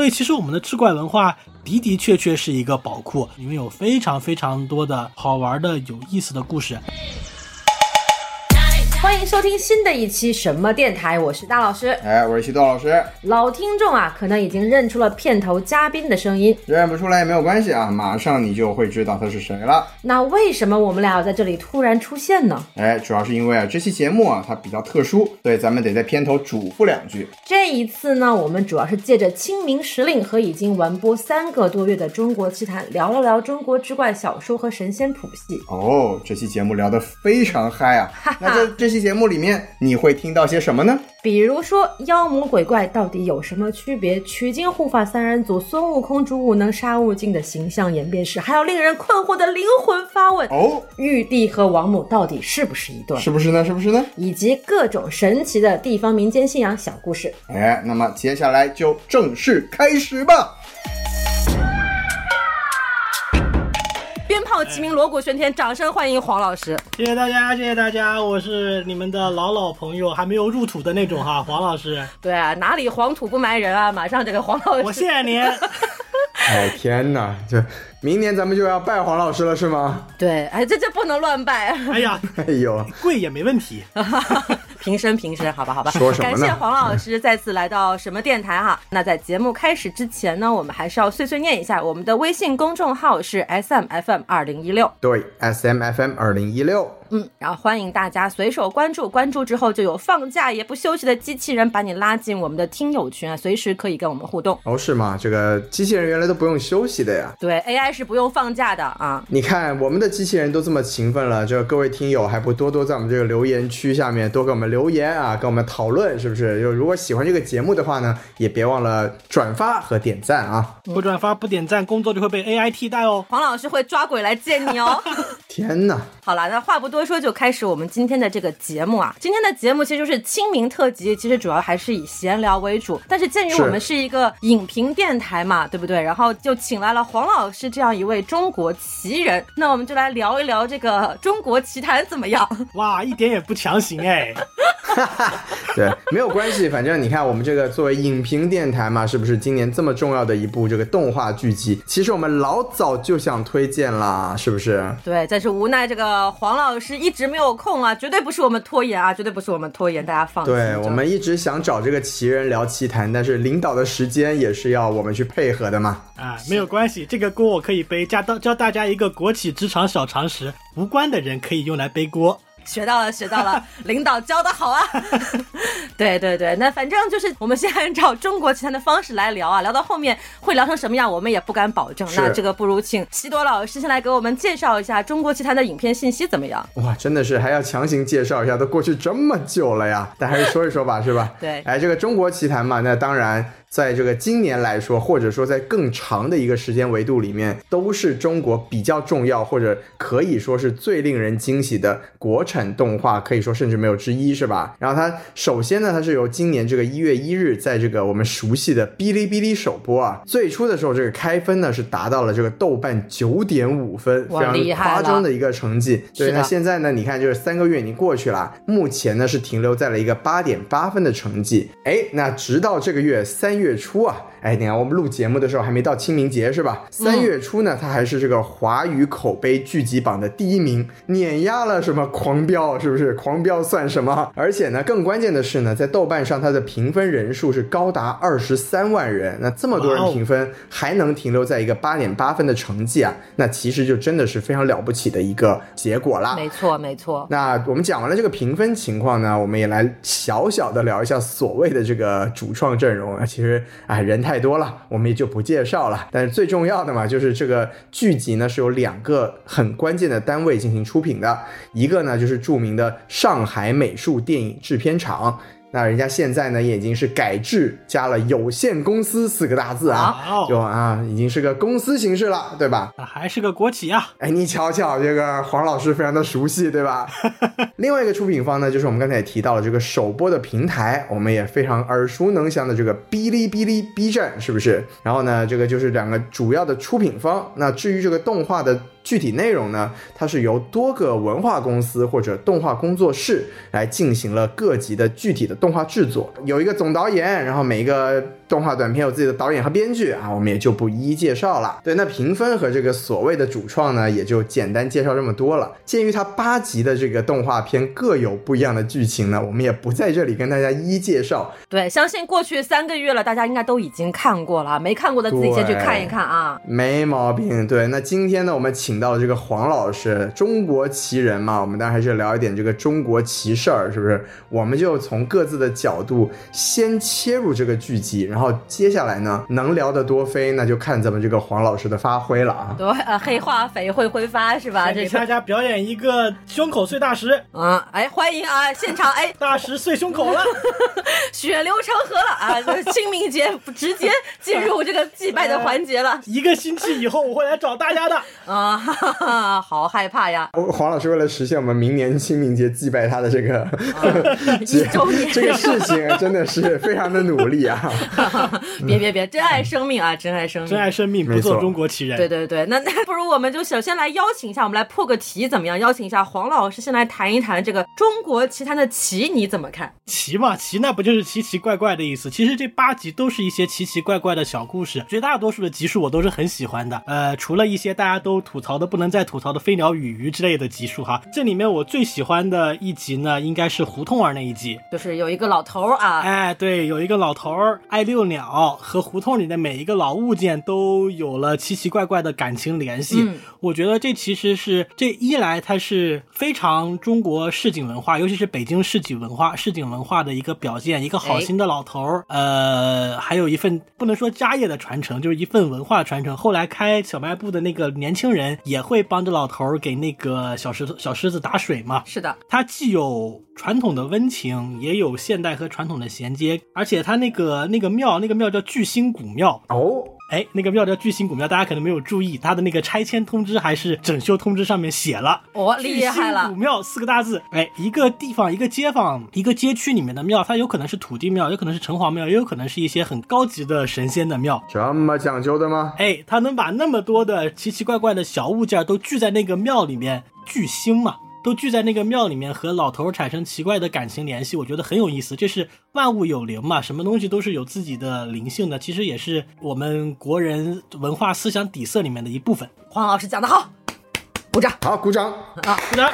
所以其实我们的志怪文化的的确确是一个宝库，里面有非常非常多的好玩的、有意思的故事。欢迎收听新的一期什么电台，我是大老师。哎，我是西豆老师。老听众啊，可能已经认出了片头嘉宾的声音，认不出来也没有关系啊，马上你就会知道他是谁了。那为什么我们俩要在这里突然出现呢？哎，主要是因为啊，这期节目啊，它比较特殊，所以咱们得在片头嘱咐两句。这一次呢，我们主要是借着清明时令和已经完播三个多月的中国奇谭，聊了聊中国之怪小说和神仙谱系。哦，这期节目聊得非常嗨啊！那这这期节目里面，你会听到些什么呢？比如说妖魔鬼怪到底有什么区别？取经护法三人组，孙悟空主武能杀悟净的形象演变史，还有令人困惑的灵魂发问：哦，玉帝和王母到底是不是一对？是不是呢？是不是呢？以及各种神奇的地方民间信仰小故事。哎，那么接下来就正式开始吧。齐鸣，锣鼓喧天，掌声欢迎黄老师。谢谢大家，谢谢大家，我是你们的老老朋友，还没有入土的那种哈，黄老师，对啊，哪里黄土不埋人啊？马上这个黄老师，我谢谢您。哎天哪，这明年咱们就要拜黄老师了是吗？对，哎，这这不能乱拜。哎呀，哎呦，贵也没问题。平身平身，好吧好吧。说什么呢感谢黄老师再次来到什么电台哈。那在节目开始之前呢，我们还是要碎碎念一下，我们的微信公众号是 S M F M 二零一六。对，S M F M 二零一六。嗯，然后欢迎大家随手关注，关注之后就有放假也不休息的机器人把你拉进我们的听友群啊，随时可以跟我们互动。哦，是吗？这个机器人原来都不用休息的呀。对，AI 是不用放假的啊。你看，我们的机器人都这么勤奋了，这各位听友还不多多在我们这个留言区下面多给我们留言啊，跟我们讨论，是不是？就如果喜欢这个节目的话呢，也别忘了转发和点赞啊！不转发不点赞，工作就会被 AI 替代哦。黄老师会抓鬼来见你哦。天哪！好了，那话不多说，就开始我们今天的这个节目啊。今天的节目其实就是清明特辑，其实主要还是以闲聊为主。但是鉴于我们是一个影评电台嘛，对不对？然后就请来了黄老师这样一位中国奇人，那我们就来聊一聊这个中国奇谈怎么样？哇，一点也不强行哎。对，没有关系，反正你看我们这个作为影评电台嘛，是不是今年这么重要的一部这个动画剧集，其实我们老早就想推荐啦，是不是？对，但是无奈这个黄老师一直没有空啊，绝对不是我们拖延啊，绝对不是我们拖延，大家放心。对，我们一直想找这个奇人聊奇谈，但是领导的时间也是要我们去配合的嘛。啊，没有关系，这个锅我可以背。教到教大家一个国企职场小常识，无关的人可以用来背锅。学到了，学到了，领导教的好啊！对对对，那反正就是我们先按照中国奇谭的方式来聊啊，聊到后面会聊成什么样，我们也不敢保证。那这个不如请西多老师先来给我们介绍一下中国奇谭的影片信息怎么样？哇，真的是还要强行介绍一下，都过去这么久了呀，但还是说一说吧，是吧？对哎，这个中国奇谭嘛，那当然。在这个今年来说，或者说在更长的一个时间维度里面，都是中国比较重要，或者可以说是最令人惊喜的国产动画，可以说甚至没有之一，是吧？然后它首先呢，它是由今年这个一月一日，在这个我们熟悉的哔哩哔哩首播啊。最初的时候，这个开分呢是达到了这个豆瓣九点五分，非常夸张的一个成绩。对，那现在呢，你看就是三个月已经过去了，目前呢是停留在了一个八点八分的成绩。哎，那直到这个月三月初啊，哎，你看我们录节目的时候还没到清明节是吧？三月初呢，它还是这个华语口碑剧集榜的第一名，碾压了什么狂飙，是不是？狂飙算什么？而且呢，更关键的是呢，在豆瓣上它的评分人数是高达二十三万人，那这么多人评分还能停留在一个八点八分的成绩啊，那其实就真的是非常了不起的一个结果啦。没错，没错。那我们讲完了这个评分情况呢，我们也来小小的聊一下所谓的这个主创阵容啊。其实哎，人太多了，我们也就不介绍了。但是最重要的嘛，就是这个剧集呢是有两个很关键的单位进行出品的，一个呢就是著名的上海美术电影制片厂。那人家现在呢，也已经是改制加了有限公司四个大字啊，哦就啊，已经是个公司形式了，对吧？那还是个国企啊。哎，你瞧瞧，这个黄老师非常的熟悉，对吧？另外一个出品方呢，就是我们刚才也提到了这个首播的平台，我们也非常耳熟能详的这个哔哩哔哩 B 站，是不是？然后呢，这个就是两个主要的出品方。那至于这个动画的具体内容呢，它是由多个文化公司或者动画工作室来进行了各级的具体的动画制作，有一个总导演，然后每一个动画短片有自己的导演和编剧啊，我们也就不一一介绍了。对，那评分和这个所谓的主创呢，也就简单介绍这么多了。鉴于它八集的这个动画片各有不一样的剧情呢，我们也不在这里跟大家一一介绍。对，相信过去三个月了，大家应该都已经看过了，没看过的自己先去看一看啊。没毛病。对，那今天呢，我们请到了这个黄老师，中国奇人嘛，我们当然还是聊一点这个中国奇事儿，是不是？我们就从各自的角度先切入这个剧集，然后接下来呢，能聊得多飞，那就看咱们这个黄老师的发挥了啊。对，呃，黑化肥会挥发是吧？这给大家表演一个胸口碎大石，啊，哎，欢迎啊，现场哎，大石碎胸口了。血流成河了啊！这清明节直接进入这个祭拜的环节了 一个星期以后我会来找大家的。啊，哈哈，好害怕呀！我黄老师为了实现我们明年清明节祭拜他的这个、一周年这个事情，真的是非常的努力啊。别 别别，珍爱生命啊，珍爱生命，珍爱生命，不做中国奇人。对对对，那 那不如我们就首先来邀请一下，我们来破个题怎么样？邀请一下黄老师先来谈一谈这个中国奇谭的奇，你怎么看？奇嘛，奇那不就是奇奇怪怪的意思？其实这八集都是一些奇奇怪怪的小故事，绝大多数的集数我都是很喜欢的。呃，除了一些大家都吐槽的不能再吐槽的飞鸟与鱼之类的集数哈，这里面我最喜欢的一集呢，应该是胡同儿那一集。就是有一个老头儿啊，哎，对，有一个老头儿爱遛鸟，和胡同里的每一个老物件都有了奇奇怪怪的感情联系。嗯我觉得这其实是这一来，它是非常中国市井文化，尤其是北京市井文化、市井文化的一个表现。一个好心的老头儿，呃，还有一份不能说家业的传承，就是一份文化传承。后来开小卖部的那个年轻人也会帮着老头儿给那个小石头、小狮子打水嘛。是的，它既有传统的温情，也有现代和传统的衔接，而且它那个那个庙，那个庙叫巨星古庙。哦，哎，那个庙叫巨星古庙，大家可能没有注意，它的那个拆迁通知还是整修通知上面写了“哦，厉害巨星了古，庙”四个大字。哎，一个地方、一个街坊、一个街区里面的庙，它有可能是土地庙，有可能是城隍庙，也有可能是一些很高级的神仙的庙。这么讲究的吗？哎，他能把那么多的奇奇怪怪的小物件都聚在那个庙里面，巨星嘛，都聚在那个庙里面，和老头儿产生奇怪的感情联系，我觉得很有意思。这是万物有灵嘛，什么东西都是有自己的灵性的，其实也是我们国人文化思想底色里面的一部分。黄老师讲的好，鼓掌好，鼓掌。啊！是的，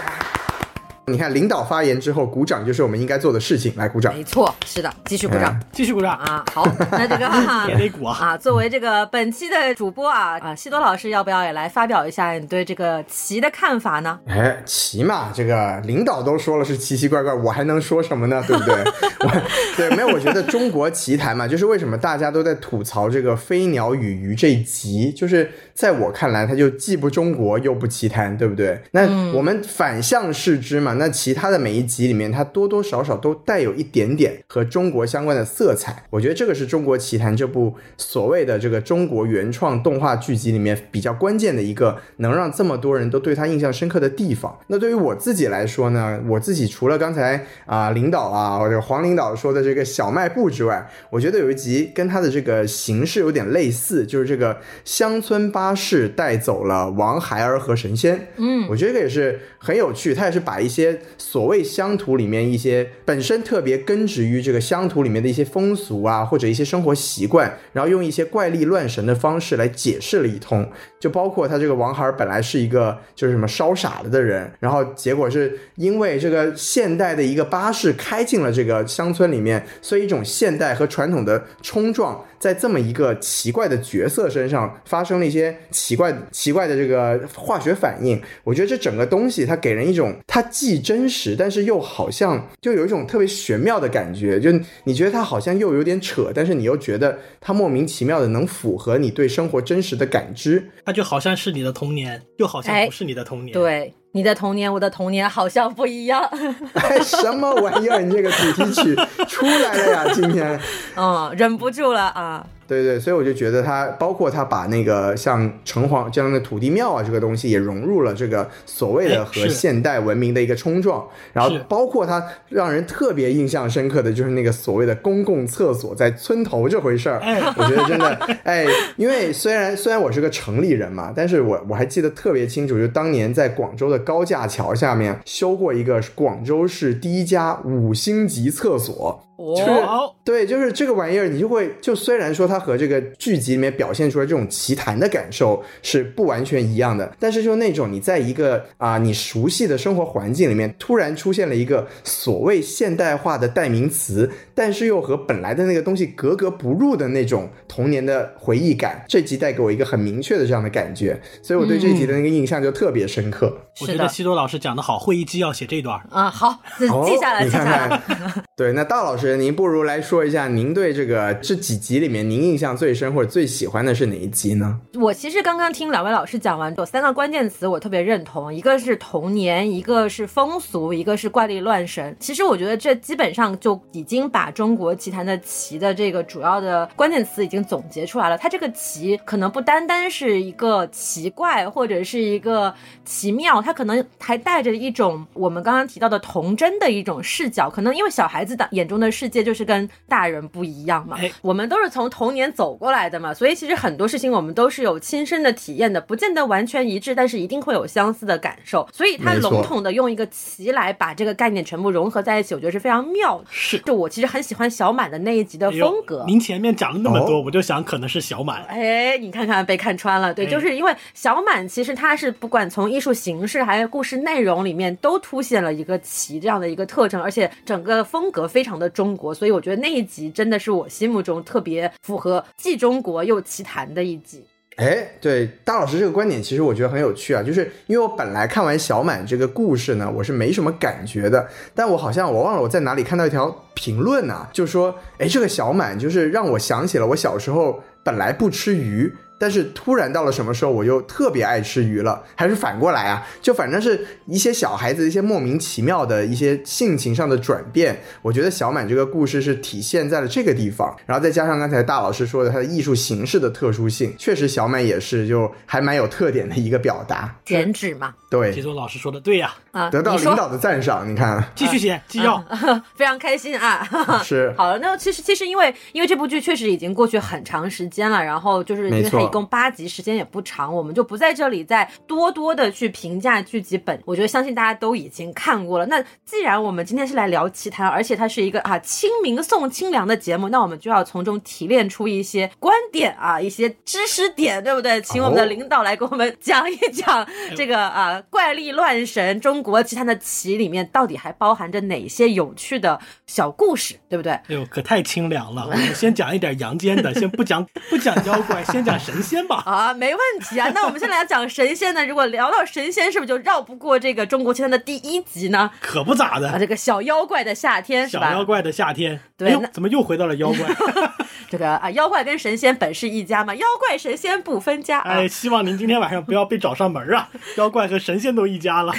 你看，领导发言之后，鼓掌就是我们应该做的事情。来，鼓掌。没错，是的，继续鼓掌。继续鼓掌。啊，好，那这个 也得鼓啊 啊，作为这个本期的主播啊啊，西多老师要不要也来发表一下你对这个棋的看法呢？哎，棋嘛，这个领导都说了是奇奇怪怪，我还能说什么呢？对不对？我对没有，我觉得中国棋坛嘛，就是为什么大家都在吐槽这个飞鸟与鱼这一集，就是在我看来，它就既不中国又不奇谭，对不对？那我们反向视之嘛，那其他的每一集里面，它多多少少都带有一点点和中国相关的色彩。我觉得这个是中国奇谭这部所谓的这个中国原创动画剧集里面比较关键的一个，能让这么多人都对它印象深刻的地方。那对于我自己来说呢，我自己除了刚才啊、领导啊或者黄领导说的这个小卖部之外，我觉得有一集跟它的这个形式有点类似，就是这个乡村巴士带走了王孩儿和神仙。嗯，我觉得这个也是很有趣，他也是把一些所谓乡土里面一些本身特别根植于这个乡土里面的一些风俗啊，或者一些生活习惯，然后用一些怪力乱神的方式来解释了一通。就包括他这个王孩儿本来是一个就是什么烧傻了的人，然后结果是因为这个现代的一个巴士开进了这个乡村里面，所以一种现代和传统的冲撞，在这么一个奇怪的角色身上发生了一些奇怪奇怪的这个化学反应。我觉得这整个东西它给人一种它既真实，但是又好像就有一种特别玄妙的感觉，就你觉得它好像又有点扯，但是你又觉得它莫名其妙的能符合你对生活真实的感知。它就好像是你的童年，又好像哎不是你的童年。，对，你的童年，我的童年好像不一样。哎，什么玩意儿？你这个主题曲出来了呀！今天，嗯，忍不住了啊。对对，所以我就觉得他，包括他把那个像城隍这样的土地庙啊，这个东西也融入了这个所谓的和现代文明的一个冲撞。然后包括他让人特别印象深刻的就是那个所谓的公共厕所在村头这回事儿。哎我觉得真的，哎，因为虽然虽然我是个城里人嘛，但是我我还记得特别清楚，就当年在广州的高架桥下面修过一个广州市第一家五星级厕所。就是哦，对，就是这个玩意儿，你就会就虽然说它和这个剧集里面表现出来这种奇谈的感受是不完全一样的，但是就那种你在一个啊、你熟悉的生活环境里面，突然出现了一个所谓现代化的代名词，但是又和本来的那个东西格格不入的那种童年的回忆感，这集带给我一个很明确的这样的感觉，所以我对这集的那个印象就特别深刻。我是的觉得西多老师讲的好，会议纪要写这段。啊，好，记下来，你看记下来。看，对，那大老师，您不如来说一下，您对这个这几集里面您印象最深或者最喜欢的是哪一集呢？我其实刚刚听两位老师讲完，有三个关键词我特别认同，一个是童年，一个是风俗，一个是怪力乱神。其实我觉得这基本上就已经把中国棋坛的棋的这个主要的关键词已经总结出来了。它这个奇可能不单单是一个奇怪或者是一个奇妙，它可能还带着一种我们刚刚提到的童真的一种视角。可能因为小孩子的眼中的世界就是跟大人不一样嘛哎，我们都是从童年走过来的嘛，所以其实很多事情我们都是有亲身的体验的，不见得完全一致，但是一定会有相似的感受。所以它笼统的用一个棋来把这个概念全部融合在一起，我觉得是非常妙的。是就我其实很喜欢小满的那一集的风格。您前面讲了那么多，哦我就想可能是小满。哎，你看看被看穿了，对，哎就是因为小满其实它是不管从艺术形式还是故事内容里面都凸显了一个奇这样的一个特征，而且整个风格非常的中国，所以我觉得那一集真的是我心目中特别符合既中国又奇谈的一集。哎，对，大老师这个观点其实我觉得很有趣啊，就是因为我本来看完小满这个故事呢，我是没什么感觉的，但我好像我忘了我在哪里看到一条评论啊，就说，哎，这个小满就是让我想起了我小时候本来不吃鱼。但是突然到了什么时候，我又特别爱吃鱼了，还是反过来啊？就反正是一些小孩子一些莫名其妙的一些性情上的转变。我觉得小满这个故事是体现在了这个地方，然后再加上刚才大老师说的它的艺术形式的特殊性，确实小满也是就还蛮有特点的一个表达。剪纸嘛，其对，实老师说的对呀，啊，得到领导的赞赏，你看 继续写纪要。非常开心啊。是 好了，那其实其实因为因为这部剧确实已经过去很长时间了，然后就是因为没错它一共八集，时间也不长，我们就不在这里再多多的去评价剧集本。我觉得相信大家都已经看过了。那既然我们今天是来聊奇谈，而且它是一个啊清明送清凉的节目，那我们就要从中提炼出一些观点啊，一些知识点，对不对？请我们的哦领导来给我们讲一讲这个啊怪力乱神中国奇谭的奇里面到底还包含着哪些有趣的小故事，对不对？哎呦，可太清凉了！我们先讲一点阳间的，先不讲不讲妖怪，先讲神仙吧。啊，没问题啊。那我们先来讲神仙呢。如果聊到神仙，是不是就绕不过这个中国奇谭的第一集呢？可不咋啊，的，这个小妖怪的夏天是吧？小妖怪的夏天。对那，怎么又回到了妖怪？这个啊，妖怪跟神仙本是一家嘛，妖怪神仙不分家啊。哎，希望您今天晚上不要被找上门啊！妖怪和神仙都一家了。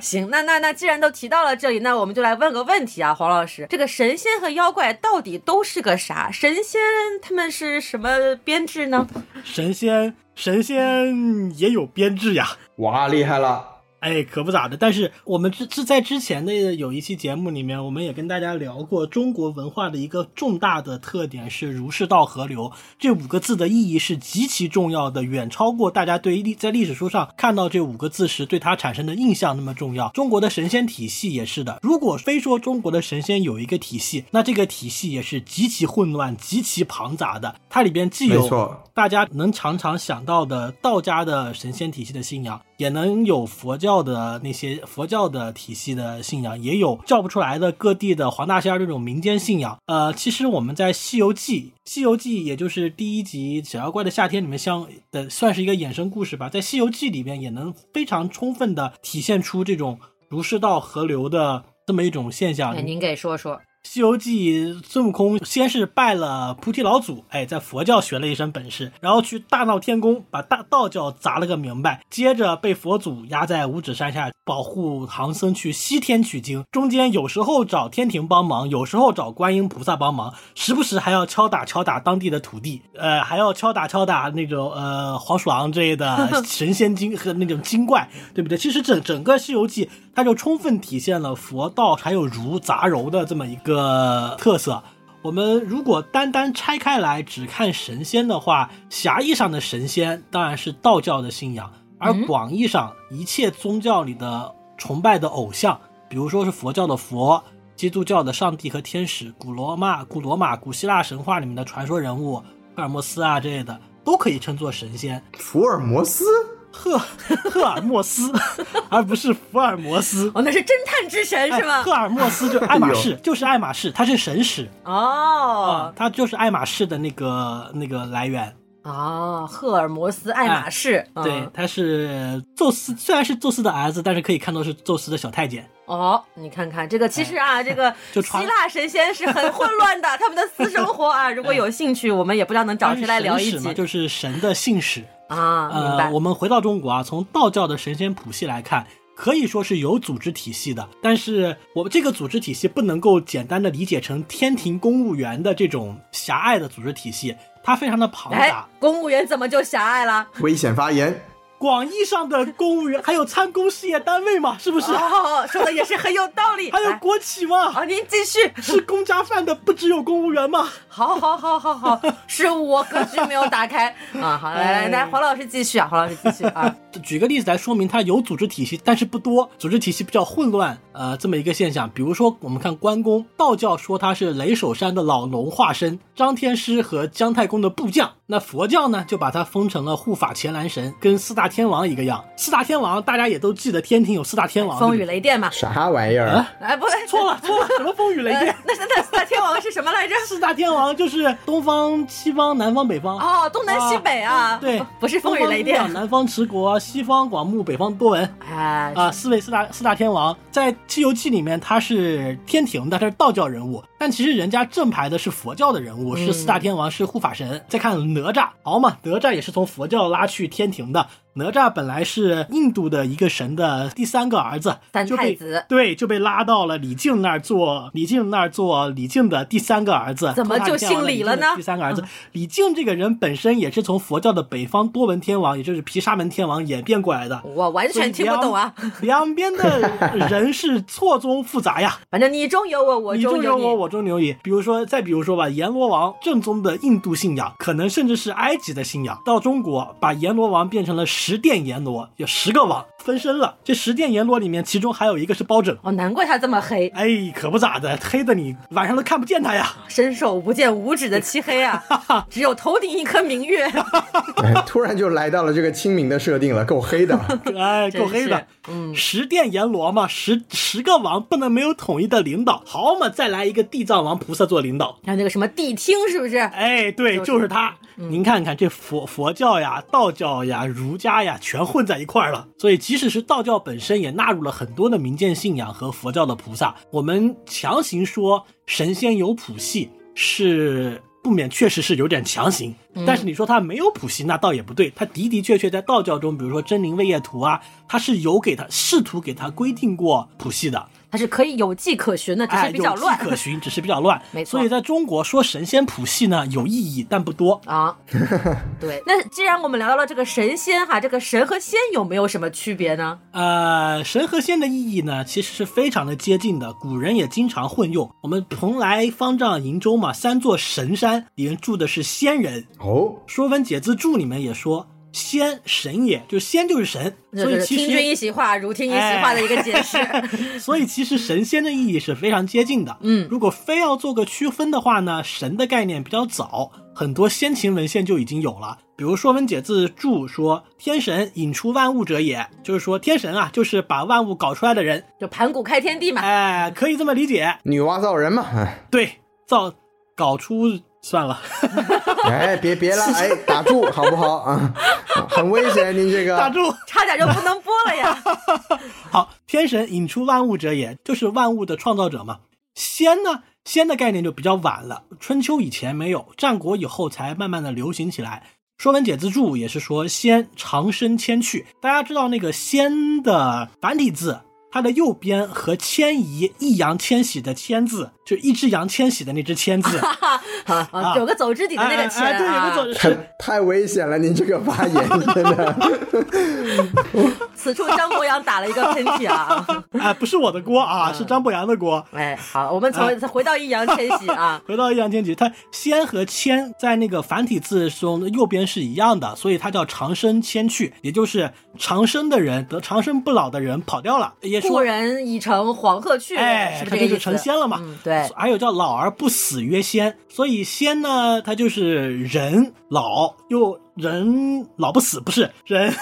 行，那那那既然都提到了这里，那我们就来问个问题啊，黄老师，这个神仙和妖怪到底都是个啥？神仙他们是什么编制呢？神仙，神仙也有编制呀。哇，厉害了！哎，可不咋的。但是我们之之在之前的有一期节目里面，我们也跟大家聊过，中国文化的一个重大的特点是儒释道合流这五个字的意义是极其重要的，远超过大家对历在历史书上看到这五个字时对它产生的印象那么重要。中国的神仙体系也是的，如果非说中国的神仙有一个体系，那这个体系也是极其混乱、极其庞杂的。它里边既有大家能常常想到的道家的神仙体系的信仰，也能有佛教的那些佛教的体系的信仰，也有叫不出来的各地的黄大仙这种民间信仰。呃，其实我们在《西游记》，《西游记》也就是第一集《小妖怪的夏天》里面相的算是一个衍生故事吧，在《西游记》里面也能非常充分的体现出这种儒释道合流的这么一种现象。您给说说。《西游记》孙悟空先是拜了菩提老祖，哎，在佛教学了一身本事，然后去大闹天宫，把大道教砸了个明白，接着被佛祖压在五指山下保护唐僧去西天取经，中间有时候找天庭帮忙，有时候找观音菩萨帮忙，时不时还要敲打敲打当地的土地，呃，还要敲打敲打那种呃黄鼠狼之类的 神仙精和那种精怪，对不对？其实整整个《西游记》它就充分体现了佛道还有儒杂糅的这么一个特色。我们如果单单拆开来只看神仙的话，狭义上的神仙当然是道教的信仰，而广义上一切宗教里的崇拜的偶像，比如说是佛教的佛。基督教的上帝和天使，古罗马、古罗马、古希腊神话里面的传说人物，福尔摩斯啊之类的，都可以称作神仙。福尔摩斯，赫赫尔墨斯，而不是福尔摩斯。哦，那是侦探之神是吗哎？赫尔墨斯就爱马仕，就是爱马仕，它是神使啊哦，它就是爱马仕的那个那个来源。哦，赫尔墨斯爱马仕，嗯对，他是宙斯，虽然是宙斯的儿子，但是可以看作是宙斯的小太监。哦，你看看这个，其实啊，这个希腊神仙是很混乱的，他们的私生活啊，如果有兴趣，我们也不知道能找谁来聊一集就是神的信使。啊。呃，我。们回到中国啊，从道教的神仙谱系来看，可以说是有组织体系的。但是我们这个组织体系不能够简单的理解成天庭公务员的这种狭隘的组织体系，它非常的庞哎杂。，公务员怎么就狭隘了？危险发言。广义上的公务员还有参公事业单位嘛，是不是？哦，说的也是很有道理。还有国企嘛，好，您继续。吃公家饭的不只有公务员吗？好，好，好，好，好，是我格局没有打开啊。好，来来来，黄老师继续啊，黄老师继续啊。举个例子来说明，它有组织体系，但是不多，组织体系比较混乱，呃，这么一个现象。比如说，我们看关公，道教说他是雷守山的老农化身，张天师和姜太公的部将。那佛教呢，就把他封成了护法乾蓝神，跟四大天王一个样。四大天王大家也都记得，天庭有四大天王，风雨雷电嘛。啥玩意儿？啊哎，不对，错了错了，什么风雨雷电呃？那那那四大天王是什么来着？四大天王就是东方、西方、南方、北方。哦，东南西北啊。对不，是风雨雷电。南方持国，西方广目，北方多闻。哎，啊，四位四大四大天王在《西游记》里面他是天庭的，他是道教人物，但其实人家正牌的是佛教的人物，是四大天王，是护法神。再看哪吒，好嘛，哪吒也是从佛教拉去天庭的。哪吒本来是印度的一个神的第三个儿子，三太子对，就被拉到了李靖那儿做李靖那儿做李靖的第三个儿子。怎么就姓李了呢第三个儿子，李靖这个人本身也是从佛教的北方多闻天王，也就是毗沙门天王演变过来的。我完全听不懂啊。两两边的人是错综复杂呀，反正你中有我，我中有中有我，我中有你。比如说，再比如说吧，阎罗王正宗的印度信仰，可能甚至是埃及的信仰，到中国把阎罗王变成了十殿阎罗，有十个王。分身了。这十殿阎罗里面，其中还有一个是包拯。哦，难怪他这么黑，哎，可不咋的，黑的你晚上都看不见他呀。伸手不见五指的漆黑啊，只有头顶一颗明月。哎，突然就来到了这个清明的设定了，够黑的。哎，够黑的。嗯，十殿阎罗嘛，十十个王不能没有统一的领导。好嘛，再来一个地藏王菩萨做领导。还有那个什么谛听，是不是？哎，对，就是就是他。您看看这佛佛教呀、道教呀、儒家呀，全混在一块儿了。所以，即使是道教本身，也纳入了很多的民间信仰和佛教的菩萨。我们强行说神仙有谱系，是不免确实是有点强行。但是你说他没有谱系，那倒也不对。他的的确确在道教中，比如说真灵位业图啊，他是有给他试图给他规定过谱系的。它是可以有迹可循的，只哎，是比较乱。有迹可循，只是比较乱。没错所以在中国说神仙谱系呢，有意义，但不多。啊，对。那既然我们聊到了这个神仙哈，这个神和仙有没有什么区别呢？呃，神和仙的意义呢，其实是非常的接近的，古人也经常混用。我们蓬莱、方丈、瀛洲嘛，三座神山里面住的是仙人，哦，《说文解字注》里面也说。仙神也，就仙就是神，所以其实听君，一席话，如听一席话的一个解释。所以其实神仙的意义是非常接近的。嗯如果非要做个区分的话呢，神的概念比较早，很多先秦文献就已经有了。比如《说文解字注》说：“天神引出万物者也”，就是说天神啊，就是把万物搞出来的人。就盘古开天地嘛。哎，可以这么理解。女娲造人嘛。哎对，造搞出算了，哎，别别了，哎，打住 好不好啊？很危险，您这个。打住。差点就不能播了呀！好，天神引出万物者也，就是万物的创造者嘛。仙呢，仙的概念就比较晚了，春秋以前没有，战国以后才慢慢的流行起来。《说文解字注》也是说仙长生千去，大家知道那个仙的繁体字。它的右边和迁移易烊千玺的迁字，就一只羊迁徙的那只迁字，啊，有个走之底的那个钱哎哎对，有啊个走太危险了，您这个发言真的。此处张博洋打了一个喷嚏啊！哎，不是我的锅啊，是张博洋的锅。哎，好，我们从回到易烊千玺啊，回到易烊千玺，它仙和迁在那个繁体字中的右边是一样的，所以它叫长生迁去，也就是长生的人得长生不老的人跑掉了，也故，人已乘黄鹤去，哎，是不是这个意思？他就是成仙了嘛。嗯，对，还有叫老而不死曰仙，所以仙呢，它就是人老又人老不死，不是人。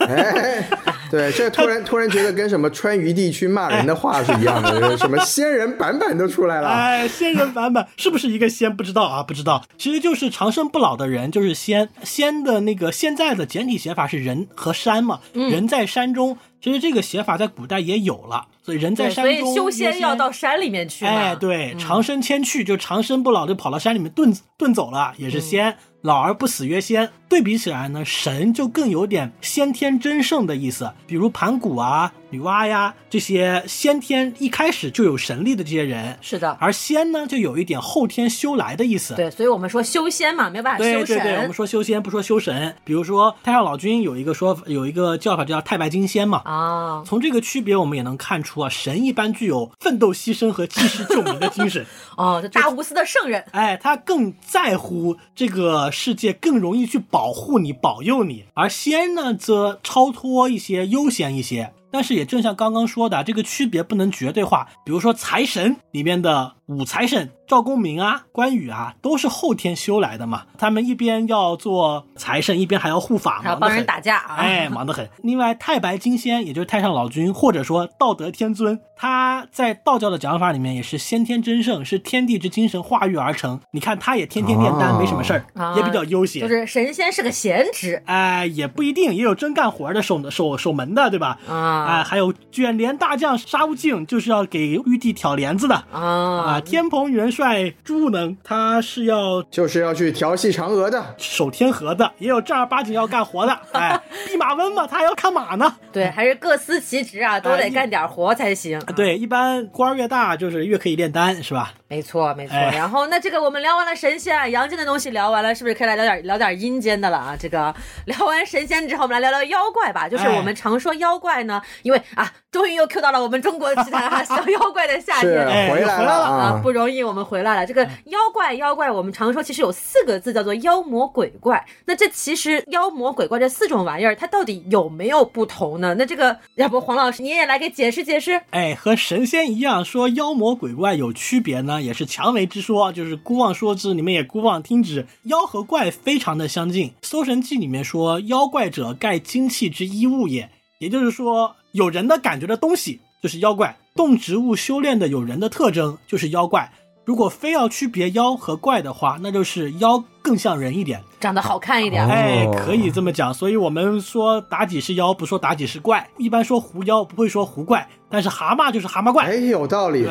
哎，对，这突然突然觉得跟什么川渝地区骂人的话是一样的，什么仙人板板都出来了。哎，仙人版本是不是一个仙？不知道啊，不知道。其实就是长生不老的人，就是仙。仙的那个现在的简体写法是人和山嘛，嗯人在山中。其实这个写法在古代也有了，所以人在，山中所以修仙仙要到山里面去嘛。哎，对，嗯长生千去，就长生不老，就跑到山里面遁遁走了，也是仙。老而不死曰仙。对比起来呢，神就更有点先天真圣的意思，比如盘古啊、女娲呀这些先天一开始就有神力的这些人，是的，而仙呢就有一点后天修来的意思。对，所以我们说修仙嘛，没有办法修神。对对对，我们说修仙不说修神，比如说太上老君有一个说有一个叫法叫太白金仙嘛，啊，从这个区别，我们也能看出啊，神一般具有奋斗牺牲和济世救民的精神。哦，这大无私的圣人。哎，他更在乎这个世界，更容易去保护你、保佑你。而仙呢，则超脱一些、悠闲一些。但是也正像刚刚说的，这个区别不能绝对化。比如说财神里面的五财神赵公明啊、关羽啊，都是后天修来的嘛。他们一边要做财神，一边还要护法，还要帮人打架啊哎，忙得很。另外，太白金仙，也就是太上老君，或者说道德天尊，他在道教的讲法里面也是先天真圣，是天地之精神化育而成。你看，他也天天炼丹，哦没什么事儿，啊也比较悠闲。就是神仙是个闲职哎，也不一定，也有真干活的守守守门的，对吧？啊哎，还有卷帘大将沙悟净，就是要给玉帝挑帘子的。啊，啊，天蓬元帅朱能，他是要就是要去调戏嫦娥的。守天河的，也有正儿八经要干活的。哎，弼马温嘛，他还要看马呢。对，还是各司其职啊，都得干点活才行。啊对，一般官儿越大，就是越可以炼丹，是吧？没错，没错。哎然后，那这个我们聊完了神仙啊、阳间的东西聊完了，是不是可以来聊点聊点阴间的了啊？这个聊完神仙之后，我们来聊聊妖怪吧。就是哎我们常说妖怪呢，因为啊，终于又 Q 到了我们中国奇谭哈，小妖怪的夏是天。哎回来回来了啊啊，！不容易，我们回来了。这个妖怪，妖怪，我们常说其实有四个字，叫做妖魔鬼怪。那这其实妖魔鬼怪这四种玩意儿，它到底有没有不同呢？那这个，要不黄老师你也来给解释解释？哎，和神仙一样，说妖魔鬼怪有区别呢，也是强为之说，就是姑妄说之，你们也姑妄听之。妖和怪非常的相近，《搜神记》里面说，妖怪者盖精气之衣物也，也就是说，有人的感觉的东西就是妖怪，动植物修炼的有人的特征就是妖怪。如果非要区别妖和怪的话，那就是妖更像人一点。长得好看一点。哦哎，可以这么讲。所以我们说妲己是妖，不说妲己是怪。一般说狐妖，不会说狐怪。但是蛤蟆就是蛤蟆怪哎，怪，有道理，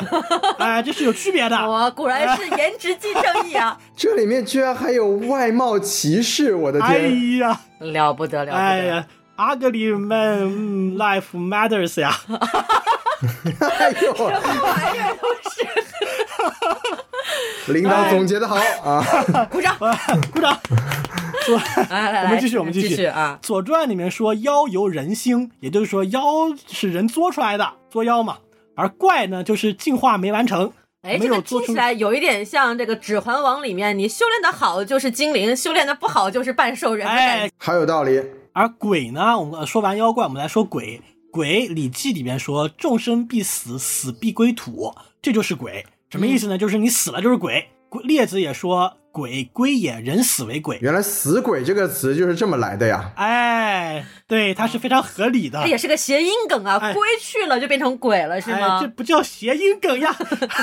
哎，这是有区别的。我，果然是颜值即正义啊！这里面居然还有外貌歧视，我的哎天！呀，了不得了不得！哎呀，ugly man 嗯 life matters 呀。哎呦，玩意儿都领导总结的好啊！是鼓掌！鼓掌。左来来来，我们继续我们继续继续啊！《左传》里面说妖由人兴，也就是说妖是人作出来的，作妖嘛。而怪呢，就是进化没完成，哎，这个没有做出听起来有一点像这个《指环王》里面，你修炼的好就是精灵，修炼的不好就是半兽人。哎，好有道理。而鬼呢，我们说完妖怪，我们来说鬼。鬼，《礼记》里面说：“众生必死，死必归土。”这就是鬼。什么意思呢？就是你死了就是鬼。鬼列子也说：“鬼归也，人死为鬼。原来“死鬼”这个词就是这么来的呀！哎，对，它是非常合理的它。也是个谐音梗啊，哎归去了就变成鬼了，是哎，吗这？不叫谐音梗呀，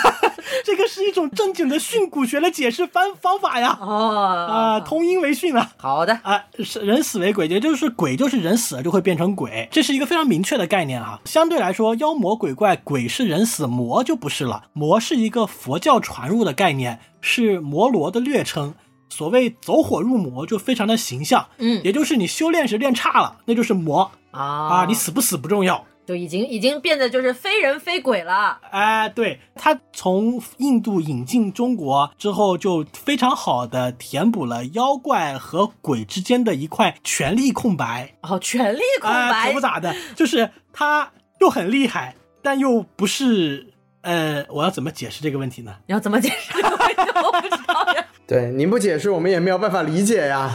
这个是一种正经的训诂学的解释方方法呀。哦，啊、通音为训啊。好的，啊，是人死为鬼，也就是鬼就是人死了就会变成鬼，这是一个非常明确的概念哈。相对来说，妖魔鬼怪，鬼是人死，魔就不是了。魔是一个佛教传入的概念，是摩罗的略称。所谓走火入魔，就非常的形象，嗯也就是你修炼时练差了，那就是魔啊啊，你死不死不重要。就已经已经变得就是非人非鬼了。哎，对，他从印度引进中国之后，就非常好的填补了妖怪和鬼之间的一块权力空白。哦，权力空哎，白可不咋的，就是他又很厉害，但又不是。呃，我要怎么解释这个问题呢？你要怎么解释这个问题？我不知道呀。对，您不解释，我们也没有办法理解呀。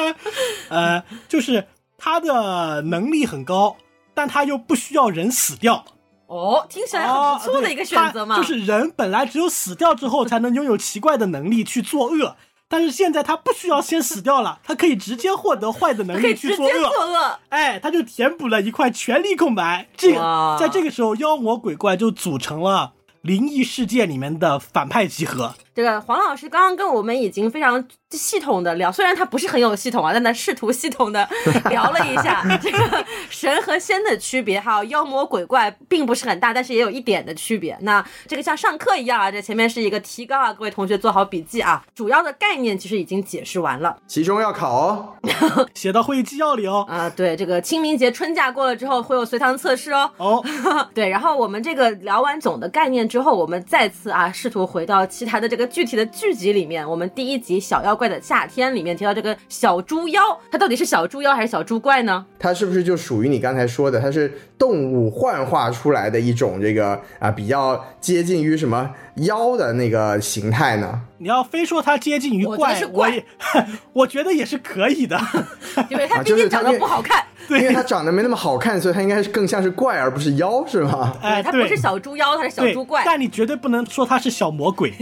呃，就是他的能力很高，但他又不需要人死掉。哦，听起来很不错的一个选择嘛。就是人本来只有死掉之后才能拥有奇怪的能力去作恶，但是现在他不需要先死掉了，他可以直接获得坏的能力去作恶。哎，他就填补了一块权力空白。这个在这个时候，妖魔鬼怪就组成了灵异世界里面的反派集合。这个黄老师刚刚跟我们已经非常系统的聊，虽然他不是很有系统啊，但他试图系统的 聊了一下 这个神和仙的区别，还有妖魔鬼怪并不是很大，但是也有一点的区别。那这个像上课一样啊，这前面是一个提纲啊，各位同学做好笔记啊，主要的概念其实已经解释完了，其中要考哦，写到会议纪要里哦。啊，对，这个清明节春假过了之后会有随堂测试哦。哦，对，然后我们这个聊完总的概念之后，我们再次啊试图回到其他的这个。具体的剧集里面，我们第一集《小妖怪的夏天》里面提到这个小猪妖，它到底是小猪妖还是小猪怪呢？它是不是就属于你刚才说的，它是动物幻化出来的一种这个啊，比较接近于什么妖的那个形态呢？你要非说它接近于怪，我也 我觉得也是可以的，因为它毕竟长得不好看，对因为它长得没那么好看，所以它应该是更像是怪而不是妖，是吗？哎，它不是小猪妖，它是小猪怪，但你绝对不能说它是小魔鬼，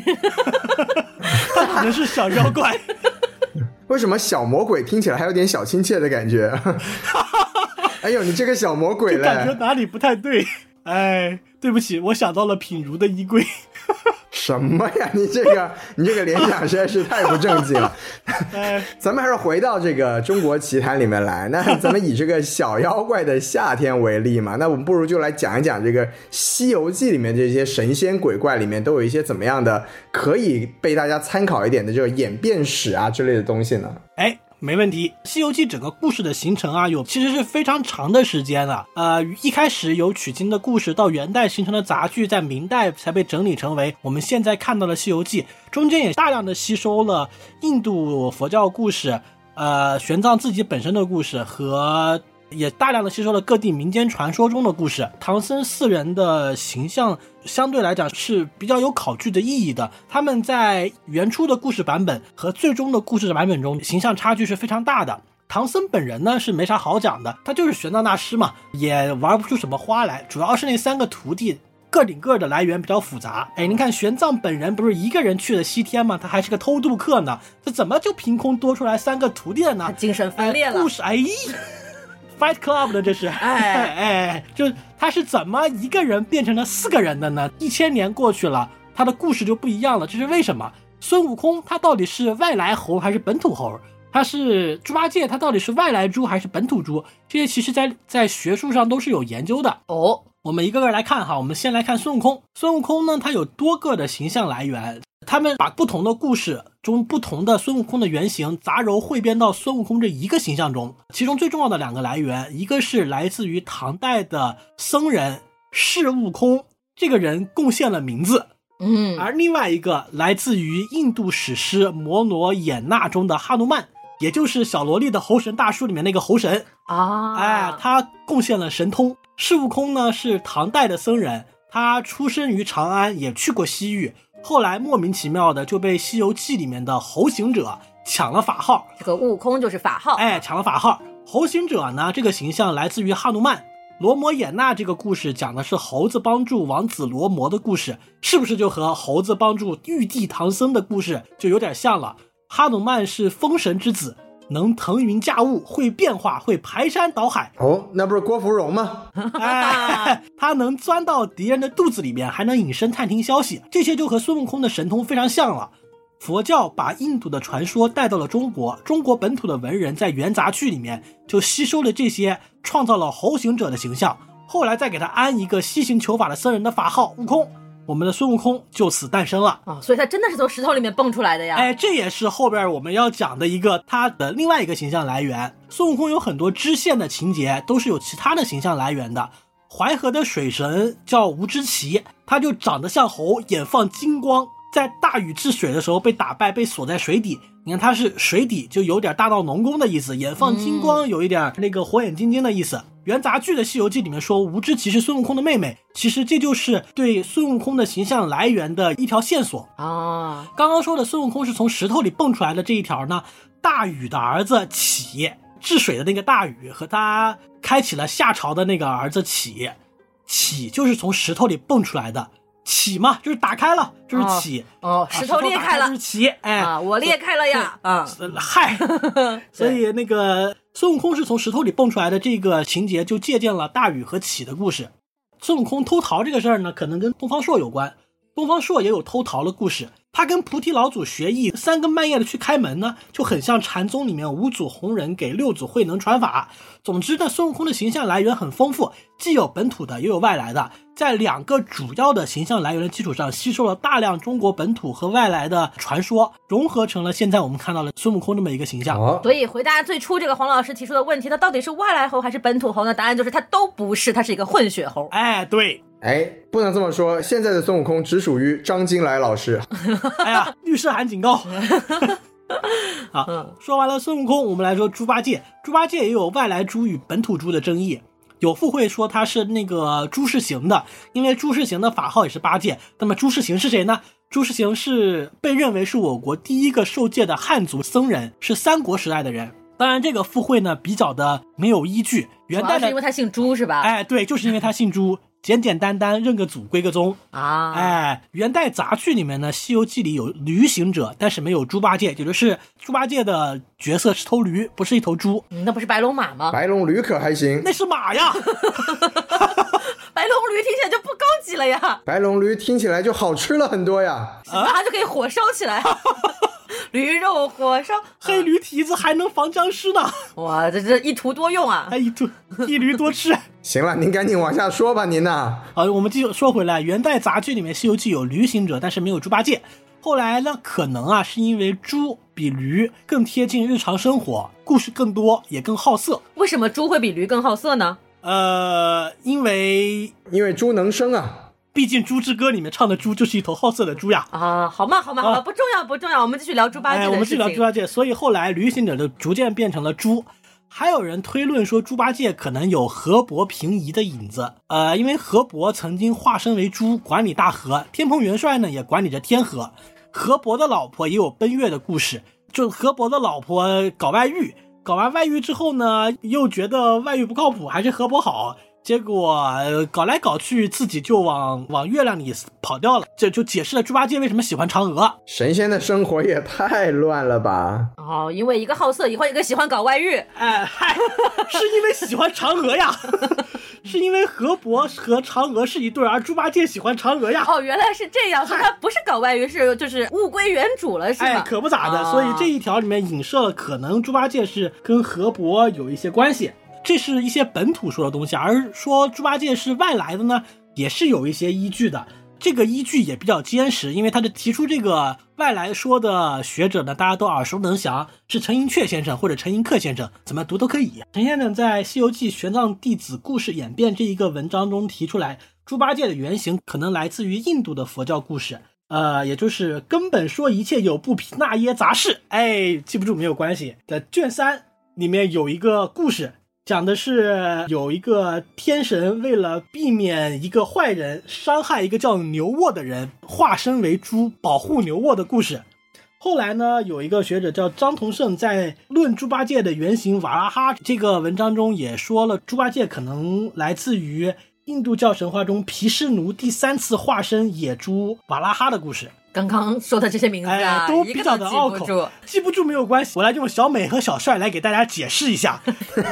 它可能是小妖怪。为什么小魔鬼听起来还有点小亲切的感觉？哎呦，你这个小魔鬼嘞，感觉哪里不太对？哎，对不起，我想到了品如的衣柜。什么呀？你这个，你这个联想实在是太不正经了。咱们还是回到这个中国奇谭里面来。那咱们以这个小妖怪的夏天为例嘛，那我们不如就来讲一讲这个《西游记》里面这些神仙鬼怪里面都有一些怎么样的可以被大家参考一点的这个演变史啊之类的东西呢？哎。没问题，《西游记》整个故事的形成啊，有其实是非常长的时间了。呃，一开始有取经的故事，到元代形成的杂剧，在明代才被整理成为我们现在看到的《西游记》。中间也大量的吸收了印度佛教故事，呃，玄奘自己本身的故事和。也大量的吸收了各地民间传说中的故事，唐僧四人的形象相对来讲是比较有考据的意义的。他们在原初的故事版本和最终的故事版本中，形象差距是非常大的。唐僧本人呢是没啥好讲的，他就是玄奘大师嘛，也玩不出什么花来。主要是那三个徒弟个顶个的来源比较复杂。哎，您看玄奘本人不是一个人去了西天吗？他还是个偷渡客呢，这怎么就凭空多出来三个徒弟了呢？精神分裂了。故事哎。Fight Club 的这是，哎 哎，就他是怎么一个人变成了四个人的呢？一千年过去了，他的故事就不一样了。这是为什么？孙悟空他到底是外来猴还是本土猴？他是猪八戒他到底是外来猪还是本土猪？这些其实在在学术上都是有研究的哦。我们一个个来看哈，我们先来看孙悟空。孙悟空呢，他有多个的形象来源。他们把不同的故事中不同的孙悟空的原型杂糅汇编到孙悟空这一个形象中，其中最重要的两个来源，一个是来自于唐代的僧人释悟空，这个人贡献了名字，嗯，而另外一个来自于印度史诗《摩罗衍那》中的哈努曼，也就是小萝莉的猴神大叔里面那个猴神啊，哎，他贡献了神通。释悟空呢是唐代的僧人，他出生于长安，也去过西域。后来莫名其妙的就被《西游记》里面的猴行者抢了法号，这个悟空就是法号，哎，抢了法号。猴行者呢，这个形象来自于哈努曼。罗摩衍那这个故事讲的是猴子帮助王子罗摩的故事，是不是就和猴子帮助玉帝唐僧的故事就有点像了？哈努曼是风神之子。能腾云驾雾，会变化，会排山倒海。哦，那不是郭芙蓉吗？哎，他能钻到敌人的肚子里面，还能隐身探听消息，这些就和孙悟空的神通非常像了。佛教把印度的传说带到了中国，中国本土的文人在元杂剧里面就吸收了这些，创造了猴行者的形象，后来再给他安一个西行求法的僧人的法号悟空。我们的孙悟空就此诞生了啊！所以他真的是从石头里面蹦出来的呀！哎，这也是后边我们要讲的一个他的另外一个形象来源。孙悟空有很多支线的情节都是有其他的形象来源的。淮河的水神叫吴知奇，他就长得像猴，眼放金光，在大禹治水的时候被打败，被锁在水底。你看他是水底，就有点大闹龙宫的意思；眼放金光，有一点那个火眼金睛的意思。元杂剧的《西游记》里面说吴知奇是孙悟空的妹妹，其实这就是对孙悟空的形象来源的一条线索啊。刚刚说的孙悟空是从石头里蹦出来的这一条呢，大禹的儿子启治水的那个大禹和他开启了夏朝的那个儿子启，启就是从石头里蹦出来的，起嘛就是打开了就是起，哦，啊石头裂开了就是起，哎，啊，我裂开了呀，啊，呃嗨，所以那个孙悟空是从石头里蹦出来的这个情节，就借鉴了大禹和启的故事。孙悟空偷桃这个事儿呢，可能跟东方朔有关。东方朔也有偷桃的故事，他跟菩提老祖学艺，三更半夜的去开门呢，就很像禅宗里面五祖弘忍给六祖慧能传法。总之呢，孙悟空的形象来源很丰富，既有本土的，也有外来的。在两个主要的形象来源的基础上，吸收了大量中国本土和外来的传说，融合成了现在我们看到的孙悟空这么一个形象。哦，所以回答最初这个黄老师提出的问题，他到底是外来猴还是本土猴呢？答案就是他都不是，他是一个混血猴。哎，对，哎，不能这么说，现在的孙悟空只属于张金来老师。哎呀，律师函警告。好，嗯说完了孙悟空，我们来说猪八戒。猪八戒也有外来猪与本土猪的争议。有附会说他是那个朱世行的，因为朱世行的法号也是八戒。那么朱世行是谁呢？朱世行是被认为是我国第一个受戒的汉族僧人，是三国时代的人。当然，这个附会呢比较的没有依据。元主要代的是因为他姓朱是吧？哎，对，就是因为他姓朱，简简单单认个祖归个宗。啊，哎，元代杂剧里面呢，《西游记》里有驴行者，但是没有猪八戒，也就是猪八戒的角色是头驴，不是一头猪，嗯那不是白龙马吗？白龙驴可还行，那是马呀。白龙驴听起来就不高级了呀，白龙驴听起来就好吃了很多呀。马上就可以火烧起来。驴肉火烧，黑驴蹄子还能防僵尸呢，哇，这这一图多用啊！还一图一驴多吃。行了，您赶紧往下说吧，您呐。好，我们继续说回来，元代杂剧里面《西游记》有驴行者，但是没有猪八戒。后来呢，可能啊是因为猪比驴更贴近日常生活，故事更多，也更好色。为什么猪会比驴更好色呢？呃，因为因为猪能生啊。毕竟《猪之歌》里面唱的猪就是一头好色的猪呀。啊，好嘛好嘛好嘛，啊不重要不重要，我们继续聊猪八戒哎，我们的事情。去聊猪八戒，所以后来旅行者就逐渐变成了猪。还有人推论说，猪八戒可能有河伯平移的影子。呃，因为河伯曾经化身为猪，管理大河；天蓬元帅呢，也管理着天河。河伯的老婆也有奔月的故事，就河伯的老婆搞外遇，搞完外遇之后呢，又觉得外遇不靠谱，还是河伯好。结果、呃搞来搞去，自己就往往月亮里跑掉了，这就解释了猪八戒为什么喜欢嫦娥。神仙的生活也太乱了吧！哦，因为一个好色，以后一个喜欢搞外遇。哎嗨，是因为喜欢嫦娥呀，是因为河伯和嫦娥是一对儿，而猪八戒喜欢嫦娥呀。哦，原来是这样，所以他不是搞外遇，是就是物归原主了，是吗？哎，可不咋的，啊所以这一条里面影射了可能猪八戒是跟河伯有一些关系，这是一些本土说的东西，而说猪八戒是外来的呢，也是有一些依据的。这个依据也比较坚实，因为他的提出这个外来说的学者呢，大家都耳熟能详，是陈寅恪先生或者陈寅恪先生，怎么读都可以。陈先生在《西游记玄奘弟子故事演变》这一个文章中提出来，猪八戒的原型可能来自于印度的佛教故事，呃，也就是根本说一切有不毗那耶杂事。哎，记不住没有关系。在卷三里面有一个故事，讲的是有一个天神为了避免一个坏人伤害一个叫牛沃的人，化身为猪保护牛沃的故事。后来呢，有一个学者叫张同胜，在《论猪八戒的原型瓦拉哈》这个文章中也说了，猪八戒可能来自于印度教神话中毗湿奴第三次化身野猪瓦拉哈的故事。刚刚说的这些名字啊，哎，都比较的拗口不。，记不住没有关系，我来用小美和小帅来给大家解释一下，